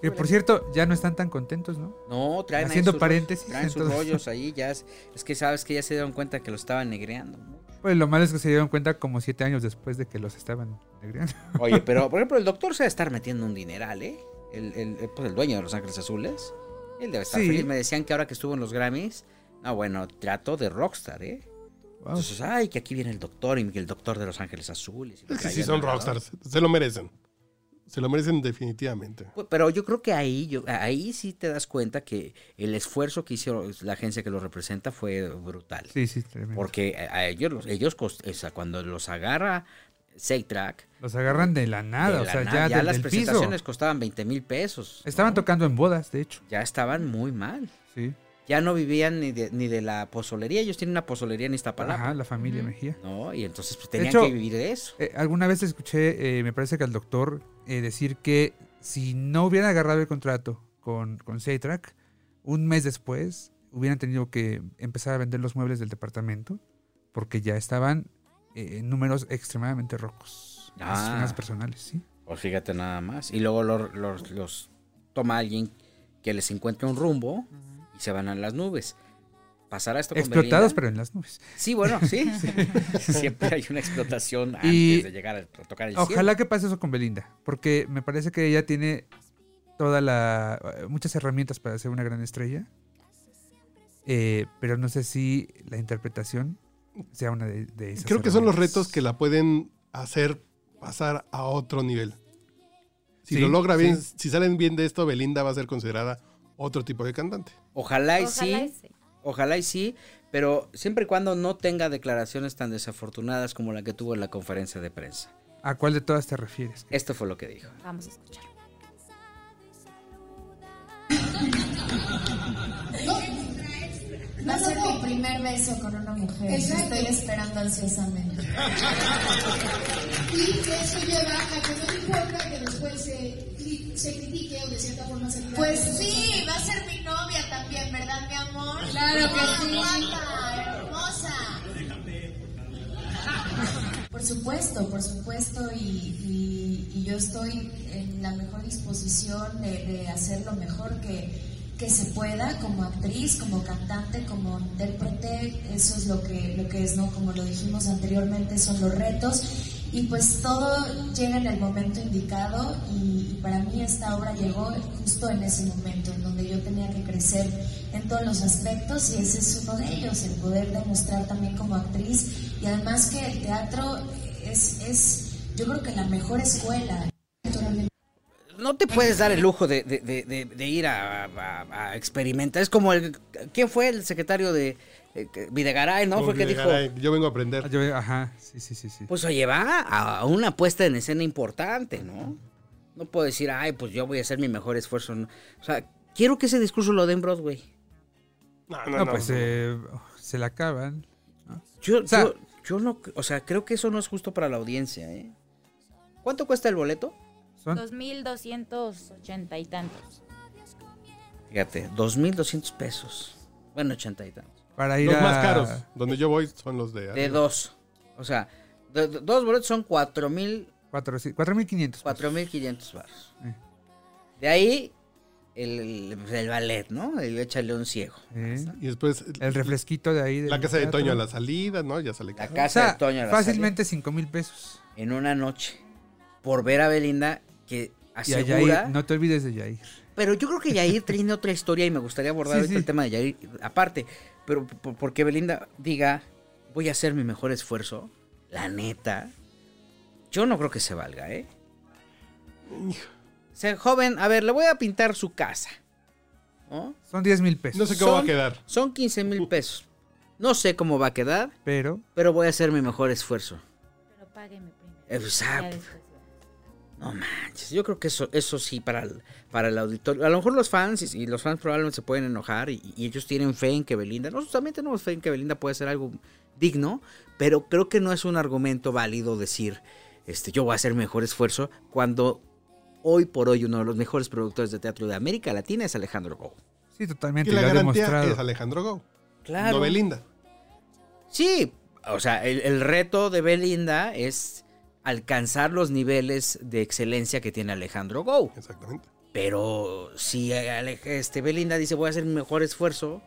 Que por cierto, ya no están tan contentos, ¿no? No, traen ahí Haciendo sus paréntesis, rollos, traen sus rollos ahí, ya es, es que sabes que ya se dieron cuenta que lo estaban negreando. Pues lo malo es que se dieron cuenta como siete años después de que los estaban negreando. Oye, pero por ejemplo, el doctor se va a estar metiendo un dineral, ¿eh? El, el- el- pues el dueño de Los Ángeles Azules. Él debe estar Sí. feliz. Me decían que ahora que estuvo en los Grammys, no, bueno, trato de rockstar, ¿eh? Wow. Entonces, ay, que aquí viene el doctor y que el doctor de Los Ángeles Azules. y sí el son rockstars, se lo merecen. Se lo merecen definitivamente. Pero yo creo que ahí, yo, ahí sí te das cuenta que el esfuerzo que hizo la agencia que los representa fue brutal. Sí, sí, tremendo. Porque a ellos, los- ellos cos- o sea, cuando los agarra Track Los agarran de la nada, o sea, ya, del- las del piso. presentaciones costaban 20 mil pesos. Estaban ¿no? tocando en bodas, de hecho. Ya estaban muy mal. Sí. Ya no vivían ni de, ni de la pozolería. Ellos tienen una pozolería en Iztapalapa. Ajá, la familia. Mejía. ¿No? Y entonces pues, De tenían hecho, que vivir de eso. Eh, alguna vez escuché, eh, me parece que al doctor, eh, decir que si no hubieran agarrado el contrato con, con Saytrack, un mes después hubieran tenido que empezar a vender los muebles del departamento porque ya estaban eh, en números extremadamente rocos. Ah. Las personales, sí. Pues fíjate nada más. Y luego los, los- los toma alguien que les encuentre un rumbo y se van a las nubes. ¿Pasará esto con Explotados, Belinda? pero en las nubes. Sí, bueno, sí. Siempre hay una explotación antes Y de llegar a tocar el Ojalá que pase eso con Belinda, porque me parece que ella tiene toda la muchas herramientas para ser una gran estrella, eh, pero no sé si la interpretación sea una de, de esas. Creo que son los retos que la pueden hacer pasar a otro nivel. Si Sí, lo logra bien, sí. si salen bien de esto, Belinda va a ser considerada otro tipo de cantante. Ojalá y Ojalá y sí. Ojalá y sí, pero siempre y cuando no tenga declaraciones tan desafortunadas como la que tuvo en la conferencia de prensa. ¿A cuál de todas te refieres? Esto fue lo que dijo. Vamos a escuchar. Va a ser mi primer beso con una mujer. Estoy esperando ansiosamente. Y eso lleva a que no te importa que después se, se critique o de cierta forma se diga. Pues sí, va a ser mi novia también, ¿verdad, mi amor? Claro que sí. Guapa, hermosa. Por supuesto, por supuesto, y, y- y yo estoy en la mejor disposición de, de hacer lo mejor que, que se pueda como actriz, como cantante, como intérprete, eso es lo que, lo que es, ¿no? Como lo dijimos anteriormente, son los retos. Y pues todo llega en el momento indicado y, y para mí esta obra llegó justo en ese momento, en donde yo tenía que crecer en todos los aspectos y ese es uno de ellos, el poder demostrar también como actriz y además que el teatro es, es yo creo que la mejor escuela. No te puedes dar el lujo de, de- de- de- de ir a, a- a experimentar. Es como el... ¿Quién fue el secretario de eh, Videgaray, no? Fue Como el que que, dijo... "Caray, yo vengo a Ah, aprender. yo- ajá, sí, sí, sí, sí. Pues oye, va a una puesta en escena importante, ¿no? No puedo decir, ay, pues yo voy a hacer mi mejor esfuerzo. ¿no? O sea, quiero que ese discurso lo den Broadway. No, no, pues eh, se la acaban. Yo, sea- yo, yo no, o sea, creo que eso no es justo para la audiencia, ¿eh? ¿Cuánto cuesta el boleto? Son 2.280 y tantos. Fíjate, 2.200 pesos. Bueno, 80 y tantos. para ir los a... más caros. Donde yo voy son los de... De dos. O sea, de- de- dos boletos son 4.000, Cuatro, sí, 4.500. 4.500 baros. Eh. De ahí, el, el, el ballet, ¿no? El échale un ciego. Eh, Y después El refresquito de ahí. la casa de. Toño a la salida, ¿no? Ya sale La. O casa sea, de Toño a la fácilmente 5 mil pesos. salida, en una noche. Por ver a Belinda, que Y a asegura... Yair, no te olvides de Yair. Pero yo creo que Yair tiene otra historia y me gustaría abordar Sí, ahorita sí. el tema de Yair aparte. Pero por- porque Belinda diga, voy a hacer mi mejor esfuerzo, la neta, yo no creo que se valga, ¿eh? O sea, joven, a ver, le voy a pintar su casa. ¿no? Son 10 mil pesos. No sé cómo va a quedar. Son 15 mil pesos. No sé cómo va a quedar, Pero pero voy a hacer mi mejor esfuerzo. Pero págueme primero. Exacto. No manches, yo creo que eso, eso sí para el, para el auditorio. A lo mejor los fans, y, y los fans probablemente se pueden enojar, y, y ellos tienen fe en que Belinda, nosotros también tenemos fe en que Belinda puede ser algo digno, pero creo que no es un argumento válido decir, este, yo voy a hacer mejor esfuerzo, cuando hoy por hoy uno de los mejores productores de teatro de América Latina es Alejandro Gou. sí, totalmente Que la lo garantía demostrado. es Alejandro Go. Claro. No Belinda. Sí, o sea, el, el reto de Belinda es alcanzar los niveles de excelencia que tiene Alejandro Gou. Exactamente. Pero si este Belinda dice voy a hacer mi mejor esfuerzo,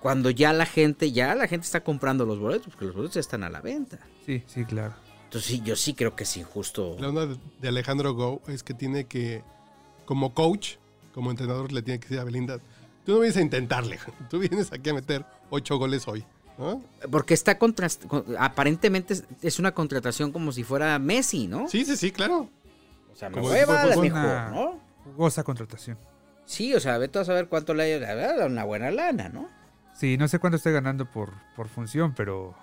cuando ya la gente, ya la gente está comprando los boletos, porque los boletos ya están a la venta. Sí, sí, claro. Entonces sí, yo sí creo que es injusto. La onda de Alejandro Go es que tiene que, como coach, como entrenador, le tiene que decir a Belinda, tú no vienes a intentarle, tú vienes aquí a meter ocho goles hoy. ¿No? Porque está contra, aparentemente es- una contratación como si fuera Messi, ¿no? Sí, sí, sí, claro. O sea, como nueva a mejor, una- ¿no? Jugosa contratación. Sí, o sea, vete a saber cuánto le haya dado una buena lana, ¿no? Sí, no sé cuánto esté ganando por, por función, pero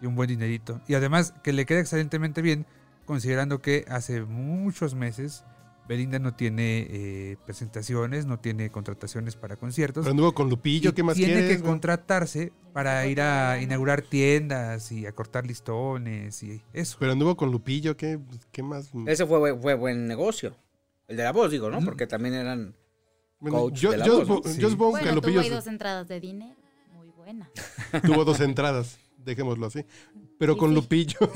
sí un buen dinerito. Y además que le queda excelentemente bien, considerando que hace muchos meses Belinda no tiene eh, presentaciones, no tiene contrataciones para conciertos. Pero anduvo con Lupillo, ¿qué más tiene quieres? que contratarse para ir a inaugurar tiendas y a cortar listones y eso. Pero anduvo con Lupillo, ¿qué, qué más? Ese fue, fue buen negocio. El de la voz, digo, ¿no? Mm. Porque también eran... Bueno, coach yo, de la yo voz, ¿no? supo- Sí. yo supongo que Bueno, tuvo Lupillo ahí dos entradas de dinero. Muy buena. tuvo dos entradas, dejémoslo así. Pero Sí, con sí. Lupillo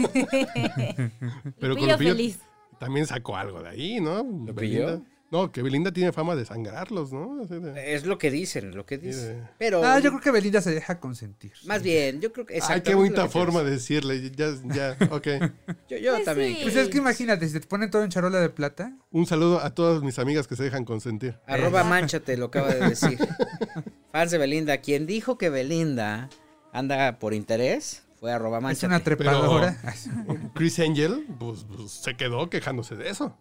Pero con Lupillo Lupillo- feliz. También sacó algo de ahí, ¿no? Belinda. No, que Belinda tiene fama de sangrarlos, ¿no? De- Es lo que dicen, lo que dicen. de- Pero... Ah, yo creo que Belinda se deja consentir. Más bien, yo creo que... Ay, qué bonita forma de decirle. Ya, ya, ok. Yo, yo Pues también. sí. Pues es que imagínate, si te ponen todo en charola de plata, Un saludo a todas mis amigas que se dejan consentir. Arroba manchate, lo acaba de decir. Fans de Belinda. Quien dijo que Belinda anda por interés fue arroba es una trepadora. Chris Angel, pues, pues, se quedó quejándose de eso.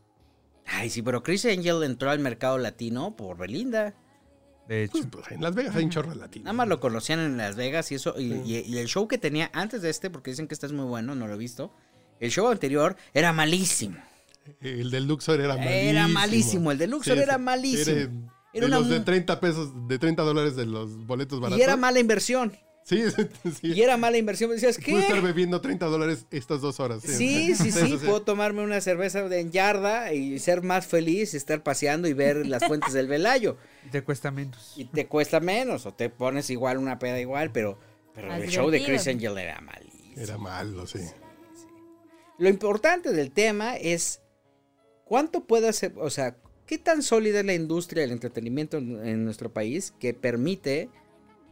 Ay, sí, pero Chris Angel entró al mercado latino por Belinda. De hecho. Pues, pues, en Las Vegas hay un chorro latino. Nada más lo conocían en Las Vegas y eso. Y, y- y el show que tenía antes de este, porque dicen que este es muy bueno, no lo he visto. El show anterior era malísimo. El del Luxor era malísimo. Era malísimo, el de Luxor era malísimo. Era, Era de una los de mu- 30 pesos, de 30 dólares de los boletos baratos. Y era mala inversión. Sí, sí, sí. Y era mala inversión. Decías, Pude estar ¿qué? bebiendo 30 dólares estas dos horas. Sí, sí, sí, Eso Puedo tomarme una cerveza de en yarda y ser más feliz, estar paseando y ver las fuentes del Velayo. Te cuesta menos. Y te cuesta menos, o te pones igual una peda igual, pero, pero el show de. Chris Angel era malísimo. Era malo, sí. Lo importante del tema es cuánto puede hacer, o sea, qué tan sólida es la industria del entretenimiento en, en nuestro país que permite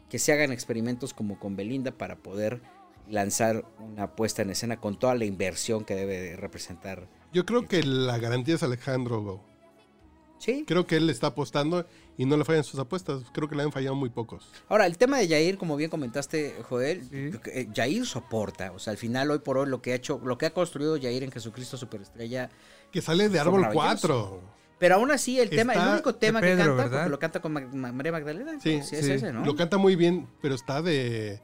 que se hagan experimentos como con Belinda para poder lanzar una puesta en escena con toda la inversión que debe de representar. Yo creo que la garantía es Alejandro Go. Sí. Creo que él está apostando y no le fallan sus apuestas. Creo que le han fallado muy pocos. Ahora, el tema de Jair, como bien comentaste, Joel, Sí. eh, Jair soporta, o sea, al final, hoy por hoy, lo que ha hecho, lo que ha construido Jair en Jesucristo Superestrella, Que sale de Árbol maravillosos. 4. Pero aún así, el tema, el único tema que canta, ¿verdad? porque lo canta con Ma- Ma- María Magdalena, Sí, sí, es sí. ese, ¿no? Lo canta muy bien, pero está de,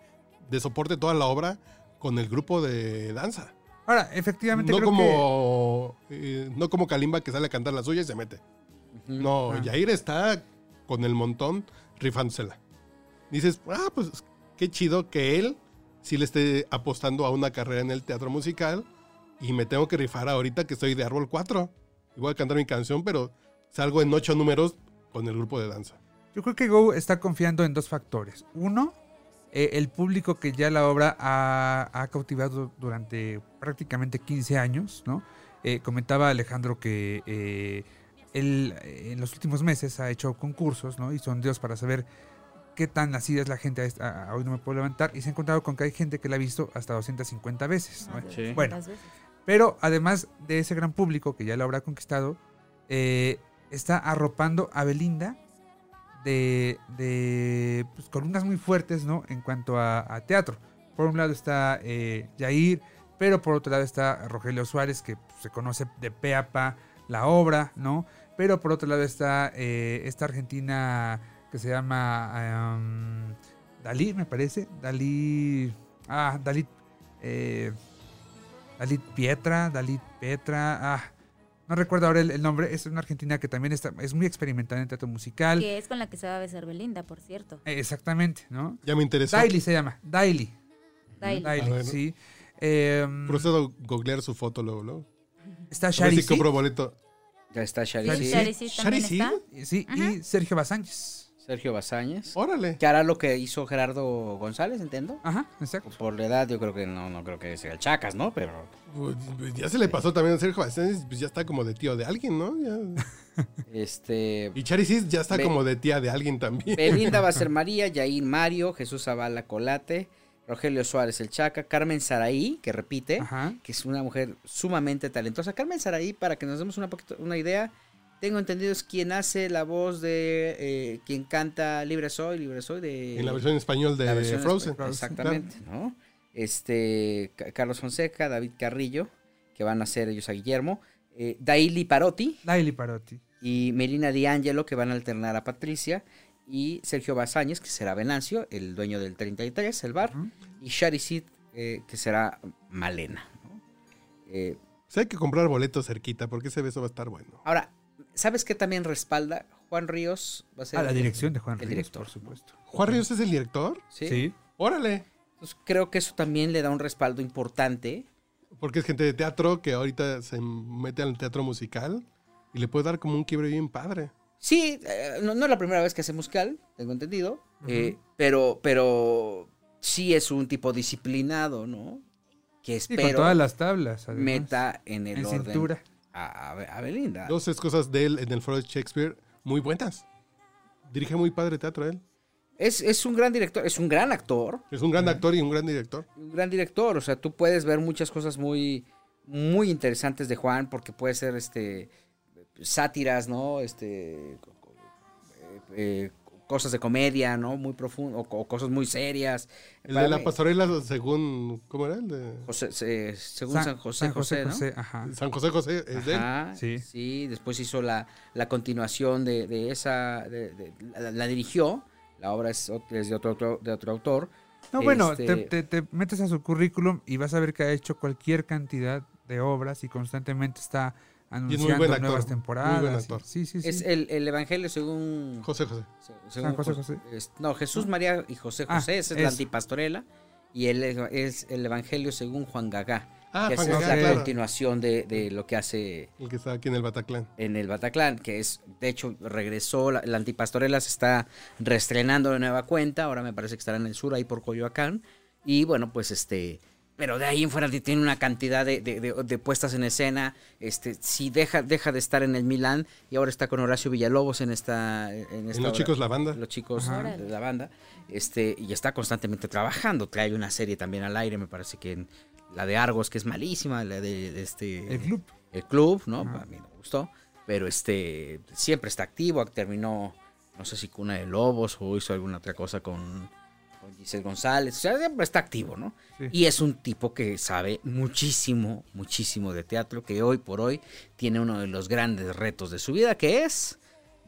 de soporte toda la obra con el grupo de danza. Ahora, efectivamente No creo que... como, eh, no como Kalimba que sale a cantar la suya y se mete. No, Ah. Yair está con el montón rifándosela. Dices, ah, pues qué chido que él sí le esté apostando a una carrera en el teatro musical y me tengo que rifar ahorita que estoy de Árbol 4. Y voy a cantar mi canción, pero salgo en ocho números con el grupo de danza. Yo creo que Go está confiando en dos factores. Uno, eh, el público que ya la obra ha, ha cautivado durante prácticamente 15 años, ¿no? Eh, comentaba Alejandro que eh, él eh, en los últimos meses ha hecho concursos, ¿no? Y sondeos para saber qué tan así es la gente a, esta- a hoy no me puedo levantar. Y se ha encontrado con que hay gente que la ha visto hasta 250 veces, Sí. 200 Bueno. veces. Pero además de ese gran público que ya la habrá conquistado, eh, está arropando a Belinda de, de pues, columnas muy fuertes, ¿no? En cuanto a, teatro. Por un lado está eh, Jair, pero por otro lado está Rogelio Suárez, que pues, se conoce de pe a pa la obra, ¿no? Pero por otro lado está eh, esta argentina que se llama Dalí, me parece. Dalí. Ah, Dalí. Eh, Dalit Pietra, Dalit Petra. Ah, no recuerdo ahora el, el nombre. Es una argentina que también está, es muy experimentada en teatro musical. Que es con la que se va a besar Belinda, por cierto. Eh, exactamente, ¿no? Ya me interesó. Daily se llama. Daily. Daily. Daily, Ah, sí. Em, Procedo a googlear su foto luego, luego. está Shari si compro boleto. Ya está Sí, Shari. Sí. Shari sí sí. está. Sí, y Sergio Basáñez. Sergio Bazáñez. Órale. Que hará lo que hizo Gerardo González, entiendo. Ajá, exacto. Por la edad, yo creo que no, no creo que sea el Chacas, ¿no? Pero Pues, ya se le pasó también a Sergio Bastantes, pues ya está como de tío de alguien, ¿no? Ya. este. Y Charisis ya está Be- como de tía de alguien también. Belinda va a ser María, Yair Mario, Jesús Zavala Colate, Rogelio Suárez el Chaca, Carmen Saraí, que repite, Ajá. que es una mujer sumamente talentosa. Carmen Saraí, para que nos demos una, poquito, una idea, tengo entendido es quien hace la voz de eh, quien canta Libre Soy, Libre Soy de En la versión en español de la versión Frozen. Exactamente, ¿no? Este, Ca- Carlos Fonseca, David Carrillo, que van a ser ellos a Guillermo, eh, Daily Parotti Daily Parotti. y Melina D'Angelo, que van a alternar a Patricia, y Sergio Bazáñez, que será Venancio, el dueño del 33, el bar, y Sharisid, eh, que será Malena. ¿no? Eh, O sea, hay que comprar boletos cerquita porque ese beso va a estar bueno. ahora, ¿sabes qué también respalda? Juan Ríos va a ser A la el- dirección de Juan el Ríos, director, por supuesto. ¿Juan Ríos es el director? ¿sí? Sí. Órale. Entonces, creo que eso también le da un respaldo importante. Porque es gente de teatro que ahorita se mete al teatro musical y le puede dar como un quiebre bien padre. Sí, eh, no, no es la primera vez que hace musical, tengo entendido, eh, pero, pero sí es un tipo disciplinado, ¿no? Que espero con todas las tablas, además. meta en el en orden cintura. A, a- Belinda. Dos tres cosas de él en el foro de Shakespeare muy buenas. Dirige muy padre teatro él. Es, es un gran director, es un gran actor, Es un gran actor y un gran director. un gran director, o sea, tú puedes ver muchas cosas muy, muy interesantes de Juan, porque puede ser este sátiras, ¿no? Este eh, eh, cosas de comedia, ¿no? Muy profundo, o, o cosas muy serias. El Para de la mí- pastorela, según. ¿Cómo era? El de José- se- según San, José José, ¿no? ajá. San José José. ¿Es de él? Ajá, Sí. sí. después hizo la, la continuación de, de esa, de- de- la, la dirigió, la obra es, de, otro, autor- de otro autor. No, bueno, Este- te, te- te metes a su currículum y vas a ver que ha hecho cualquier cantidad de obras y constantemente está muy anunciando buen actor, nuevas muy temporadas. buen actor. Sí, sí, sí. Es el, el Evangelio según... José José. según San José Jos- José. es- no, Jesús María y José Ah, José, esa es la antipastorela. Y él es, el Evangelio según Juan Gagá. Ah, que Juan es Gagá, la claro. continuación de, de lo que hace El que está aquí en el Bataclan. en el Bataclan, que es, de hecho, regresó, la, la antipastorela se está reestrenando de nueva cuenta, ahora me parece que estará en el sur, ahí por Coyoacán, y bueno, pues este, pero de ahí en fuera tiene una cantidad de, de- de- de puestas en escena, este, si deja, deja de estar en el Milán, y ahora está con Horacio Villalobos en esta... En, esta En Los obra. Chicos la Banda. Los chicos Ajá. de la banda, este, y está constantemente trabajando, trae una serie también al aire, me parece que en- la de Argos, que es malísima, la de, de este El club. el club, ¿no? Ajá. A mí me gustó, pero este siempre está activo, terminó, no sé si Cuna de Lobos o hizo alguna otra cosa con, con Giselle González, o sea, siempre está activo, ¿no? Sí. Y es un tipo que sabe muchísimo, muchísimo de teatro, que hoy por hoy tiene uno de los grandes retos de su vida, que es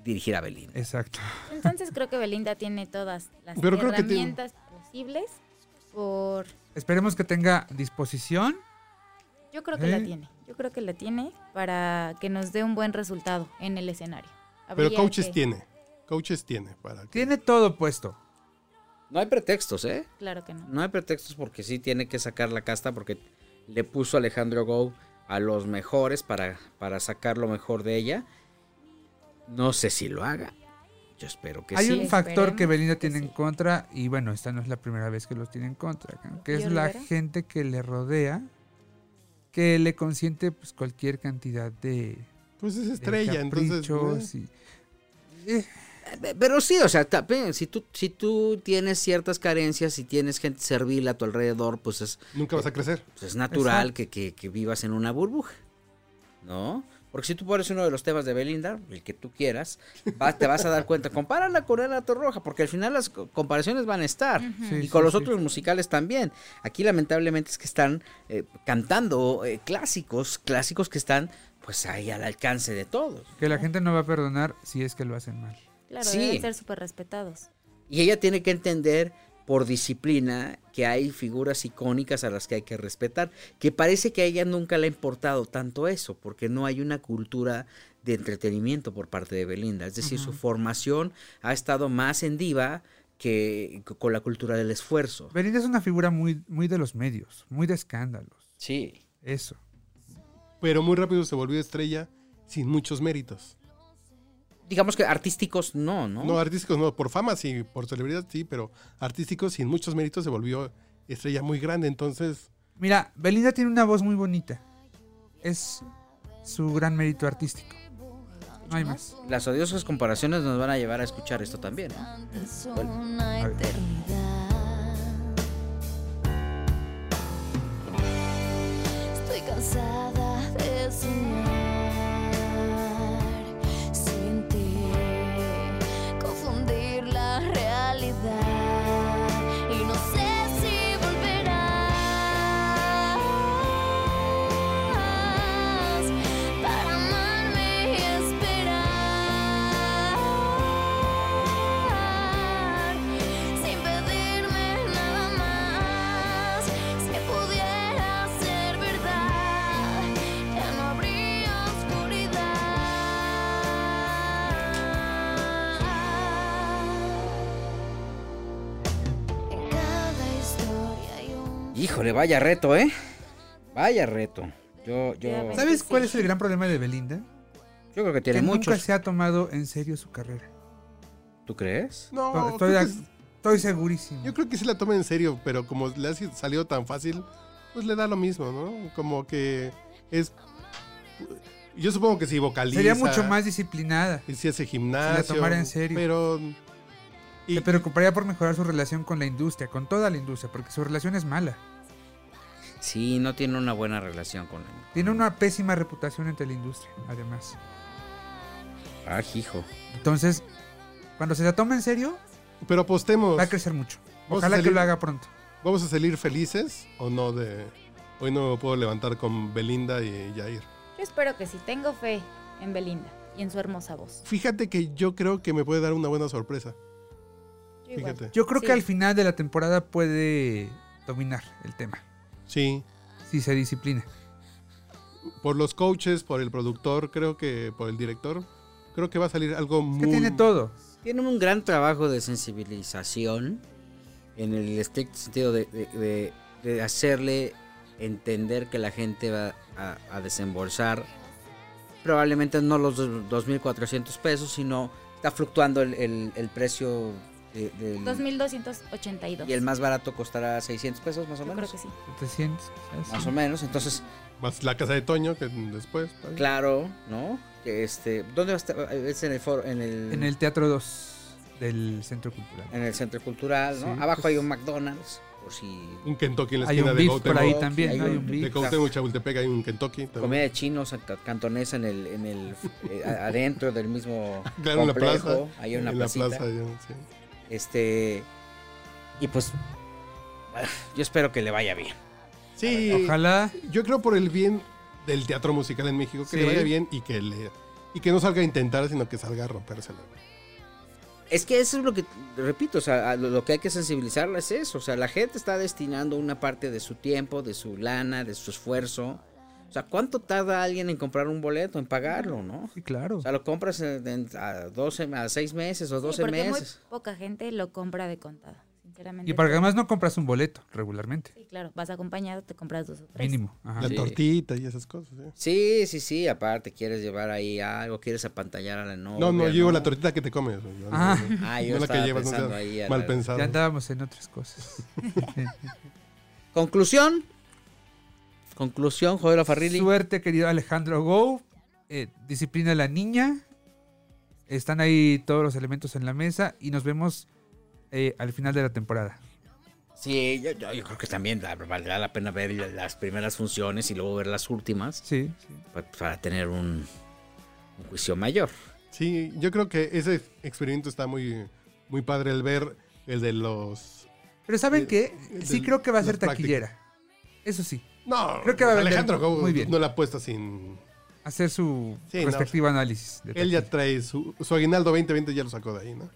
dirigir a Belinda. Exacto. Entonces creo que Belinda tiene todas las Pero tiene- herramientas posibles por... Esperemos que tenga disposición. Yo creo que la ¿Eh? tiene. Yo creo que la tiene para que nos dé un buen resultado en el escenario. Pero coaches que- tiene. Coaches tiene. Para que- Tiene todo puesto. No hay pretextos, ¿eh? Claro que no. No hay pretextos porque sí tiene que sacar la casta porque le puso Alejandro Gou a los mejores para, para sacar lo mejor de ella. No sé si lo haga. Yo espero que Hay sí. un factor que Belinda que tiene en contra, y bueno, esta no es la primera vez que los tiene en contra, que es ¿Pío la gente que le rodea, que le consiente pues, cualquier cantidad de, Pues es de estrella, entonces. eh, y- Eh, Pero sí, o sea, también, si tú, si tú tienes ciertas carencias y tienes gente servil a tu alrededor, pues es, Nunca vas a crecer. pues es natural que, que- que vivas en una burbuja. ¿No? Porque si tú pones uno de los temas de Belinda, el que tú quieras, va- te vas a dar cuenta. Compárala con Ana Torroja, porque al final las co- comparaciones van a estar. Sí, y sí, con los sí. otros musicales también. Aquí lamentablemente es que están eh, cantando eh, clásicos, clásicos que están pues ahí al alcance de todos. Que la gente no va a perdonar si es que lo hacen mal. Claro, Sí. deben ser súper respetados. Y ella tiene que entender por disciplina que hay figuras icónicas a las que hay que respetar, que parece que a ella nunca le ha importado tanto eso, porque no hay una cultura de entretenimiento por parte de Belinda, es decir, su formación ha estado más en diva que con la cultura del esfuerzo. Belinda es una figura muy, muy de los medios, muy de escándalos. Sí. Eso. Pero muy rápido se volvió estrella sin muchos méritos. Digamos que artísticos no, ¿no? No, artísticos no, por fama sí, por celebridad sí, pero artísticos sin muchos méritos se volvió estrella muy grande. Entonces, Mira, Belinda tiene una voz muy bonita. Es su gran mérito artístico. No hay más. Las odiosas comparaciones nos van a llevar a escuchar esto también. ¿eh? Antes Bueno. Estoy cansada de soñar Híjole, vaya reto, ¿eh? Vaya reto. Yo, yo. ¿Sabes sí. cuál es el gran problema de Belinda? yo creo que tiene que nunca muchos. se ha tomado en serio su carrera. ¿Tú crees? no, Estoy, creo que estoy segurísimo. yo creo que sí la toma en serio, pero como le ha si- salido tan fácil, pues le da lo mismo, ¿no? Como que es... Yo supongo que si vocaliza... Sería mucho más disciplinada. y si hace gimnasio. tomara en serio. Pero... y- Se preocuparía por mejorar su relación con la industria, con toda la industria, porque su relación es mala. Sí, no tiene una buena relación con él. Tiene una pésima reputación entre la industria, además. Ah, hijo. Entonces, cuando se la toma en serio, pero apostemos. va a crecer mucho. Vamos a Ojalá que salir- lo haga pronto. ¿Vamos a salir felices o no de... Hoy no me puedo levantar con Belinda y Jair. Yo espero que sí. Tengo fe en Belinda y en su hermosa voz. Fíjate que yo creo que me puede dar una buena sorpresa. Yo igual. Fíjate. Yo creo Sí. que al final de la temporada puede dominar el tema, Sí. si se disciplina. Por los coaches, por el productor, creo que por el director, creo que va a salir algo Es muy... que tiene todo. Tiene un gran trabajo de sensibilización en el estricto sentido de, de- de- de hacerle entender que la gente va a, a desembolsar probablemente no los dos- 2.400 pesos, sino está fluctuando el, el- el precio de- del... 2282. Y el más barato costará 600 pesos más o Yo creo menos. que sí. 700. ¿sabes? Más o menos, entonces, Más la casa de Toño, que después... ¿vale? claro, ¿no? Que este, ¿Dónde va a estar? Es en el foro, en el... En el Teatro 2 del Centro Cultural. en el centro cultural, ¿no? Sí, Abajo pues- hay un McDonald's, por si... Un Kentucky en la Hay esquina un de beef por ahí Gauteng. también. hay Hay un De. Gauteng, Chapultepec hay un Kentucky. también. Comida de chinos ca- cantonesa en el, en el eh, adentro del mismo Claro, en la complejo, plaza. hay una en la plaza, ya, sí. Este y pues yo espero que le vaya bien. Sí, Ojalá. yo creo por el bien del teatro musical en México, que Sí. le vaya bien y que le y que no salga a intentar, sino que salga a rompérselo. Es que eso es lo que repito, o sea, lo que hay que sensibilizarla es eso, o sea, la gente está destinando una parte de su tiempo, de su lana, de su esfuerzo. O sea, ¿cuánto tarda alguien en comprar un boleto, en pagarlo, no? Sí, claro. O sea, lo compras en- en- a 12, a 6 meses o Sí, 12 porque meses. muy poca gente lo compra de contado, sinceramente. Y porque además no compras un boleto regularmente. Sí, claro, vas acompañado, te compras dos o tres. Mínimo. Ajá. La Sí. tortita y esas cosas. ¿eh? Sí, sí, sí, aparte quieres llevar ahí algo, quieres apantallar a la novia. No, no, yo llevo la tortita que te comes. Yo no- Ah. no- Ah, yo no la estaba que llevas, pensando ahí mal la- pensado. Ya andábamos en otras cosas. Conclusión. Conclusión, Joel Farrilli. Suerte, querido Alejandro Go. Eh, disciplina a la niña. Están ahí todos los elementos en la mesa y nos vemos eh, al final de la temporada. Sí, yo, yo- yo creo que también valdrá la pena ver la- las primeras funciones y luego ver las últimas Sí, sí. pa- para, tener un, un juicio mayor. Sí, yo creo que ese experimento está muy, muy padre el ver el de los... Pero ¿saben Eh, qué? Sí del- creo que va a ser prácticas. taquillera. Eso sí. No, Creo que va a vender Alejandro Gou muy bien. no la apuesta sin... Hacer su Sí, no. respectivo análisis. de Él ya trae su, su aguinaldo 2020, ya lo sacó de ahí, ¿no?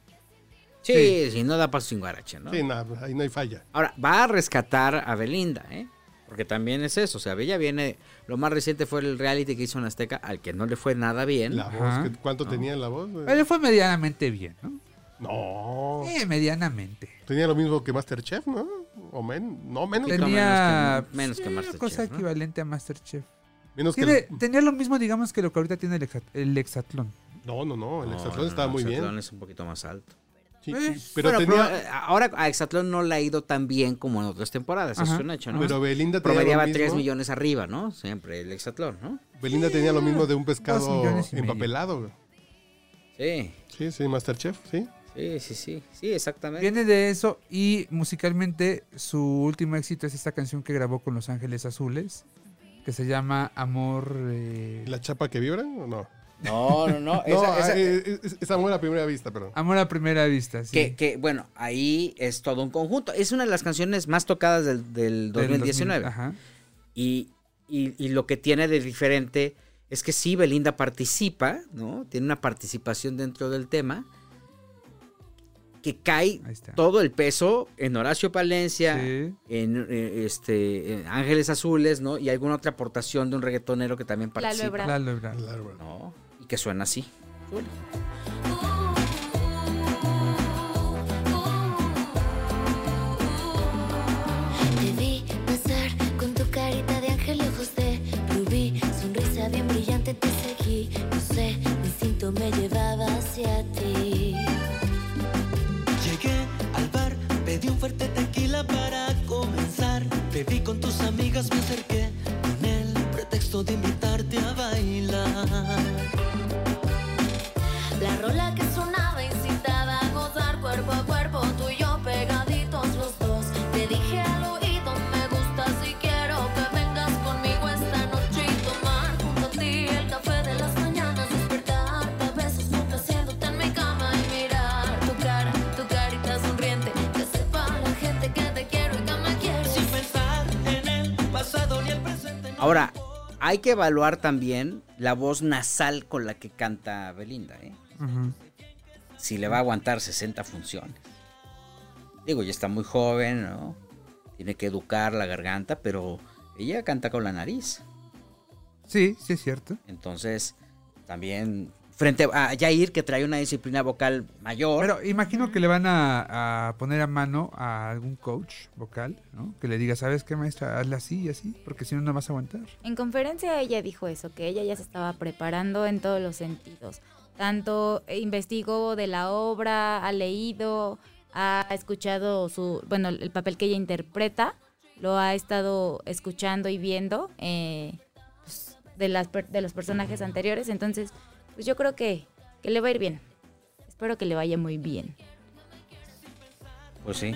Sí, Sí. no da paso sin guarache, ¿no? Sí, no, ahí no hay falla. Ahora, va a rescatar a Belinda, ¿eh? Porque también es eso, o sea, ella viene, lo más reciente fue el reality que hizo en Azteca, al que no le fue nada bien. La Ajá. voz, ¿qué- ¿cuánto tenía la voz? Pero le fue medianamente bien, ¿no? No. Eh, medianamente. Tenía lo mismo que Masterchef, ¿no? O men, no, menos, Tenía menos que- menos que sí, una Masterchef, cosa ¿no? equivalente a Masterchef. menos que... El- Tenía lo mismo, digamos, que lo que ahorita tiene el, el hexatlón. No, no, no, el No, Hexatlón no, estaba no, muy Hexatlón bien. es un poquito más alto. Sí, Eh, sí, pero Bueno, tenía... pero, eh, ahora a Hexatlón no le ha ido tan bien como en otras temporadas, eso Ajá. es un hecho, ¿no? pero Belinda tenía Promediaba lo 3 mismo. millones arriba, ¿no? Siempre el Hexatlón, ¿no? Belinda tenía lo mismo de un pescado medio. empapelado. Sí, Sí, sí, Masterchef, sí. Sí, sí, sí, sí, exactamente. Viene de eso y musicalmente su último éxito es esta canción que grabó con Los Ángeles Azules, que se llama Amor... eh, ¿La chapa que vibra o no? No, no, no. No, esa- esa- eh, es, es amor a primera vista, pero... Amor a primera vista, sí. que, que, bueno, ahí es todo un conjunto. Es una de las canciones más tocadas del, del Del 2019. 2000, ajá. Y, y- y lo que tiene de diferente es que sí, Belinda participa, ¿no? Tiene una participación dentro del tema que cae todo el peso en Horacio Palencia, Sí. en eh, este en Ángeles Azules, ¿no? Y alguna otra aportación de un reggaetonero que también participa. ¿no? Y que suena así. Para comenzar. Bebí con tus amigas, me acerqué con el pretexto de invitarte hay que evaluar también la voz nasal con la que canta Belinda, ¿eh? Si le va a aguantar 60 funciones. Digo, ya está muy joven, ¿no? Tiene que educar la garganta, pero ella canta con la nariz. Sí, sí es cierto. Entonces, también frente a Jair, que trae una disciplina vocal mayor. Pero imagino que le van a, a poner a mano a algún coach vocal, ¿no? Que le diga, ¿sabes qué, maestra? Hazla así y así, porque si no, no vas a aguantar. En conferencia ella dijo eso, que ella ya se estaba preparando en todos los sentidos. Tanto investigó de la obra, ha leído, ha escuchado su, bueno, el papel que ella interpreta, lo ha estado escuchando y viendo eh, pues, de, las, per- de los personajes anteriores. Entonces, pues yo creo que, que le va a ir bien. Espero que le vaya muy bien. Pues sí.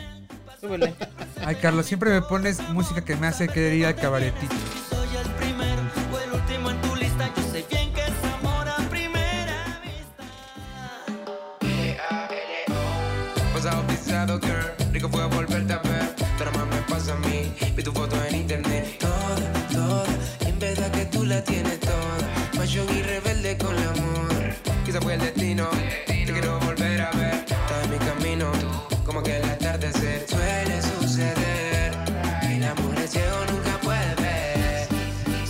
Súbele. Ay, Carlos, siempre me pones música que me hace querer ir al cabaretito. soy el primero o el último en tu lista. Yo sé bien que es amor a primera vista. Pasado pisado, girl. Rico fue volverte a ver. Pero más me pasa a mí. Vi tu foto en internet. Toda, toda. Y en verdad que tú la tienes toda. Fashion y rebelde con el Quizá fue el destino. Te quiero volver a ver. Estás en mi camino. Como que el atardecer suele suceder. El amor es ciego, nunca puede ver.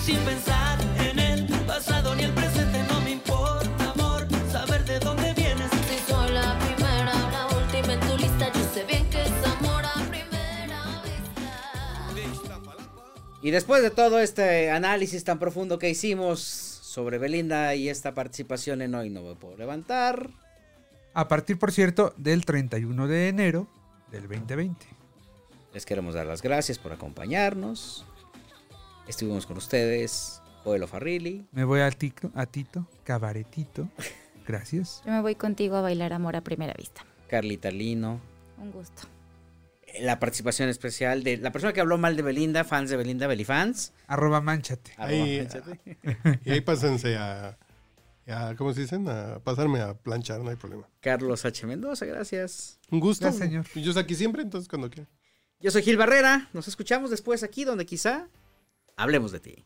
Sin pensar en el pasado ni el presente, no me importa, amor, saber de dónde vienes. Si soy la primera la última en tu lista, yo sé bien que es amor a primera vista. Y después de todo este análisis tan profundo que hicimos sobre Belinda y esta participación en Hoy No Me Puedo Levantar, A partir, por cierto, del 31 de enero del 2020. les queremos dar las gracias por acompañarnos. Estuvimos con ustedes, Joelo Farrilli, Me voy a Tito, a Tito, cabaretito. Gracias. Yo me voy contigo a bailar amor a primera vista. Carlita Lino. Un gusto. La participación especial de la persona que habló mal de Belinda, fans de Belinda, Belifans. Arroba manchate. Arroba Ahí, manchate. y ahí pásense a, a- ¿cómo se dicen? A pasarme a planchar, no hay problema. Carlos H. Mendoza, gracias. Un gusto. Gracias, señor. Yo estoy aquí siempre, entonces cuando quieran. Yo soy Gil Barrera. Nos escuchamos después aquí donde quizá hablemos de ti.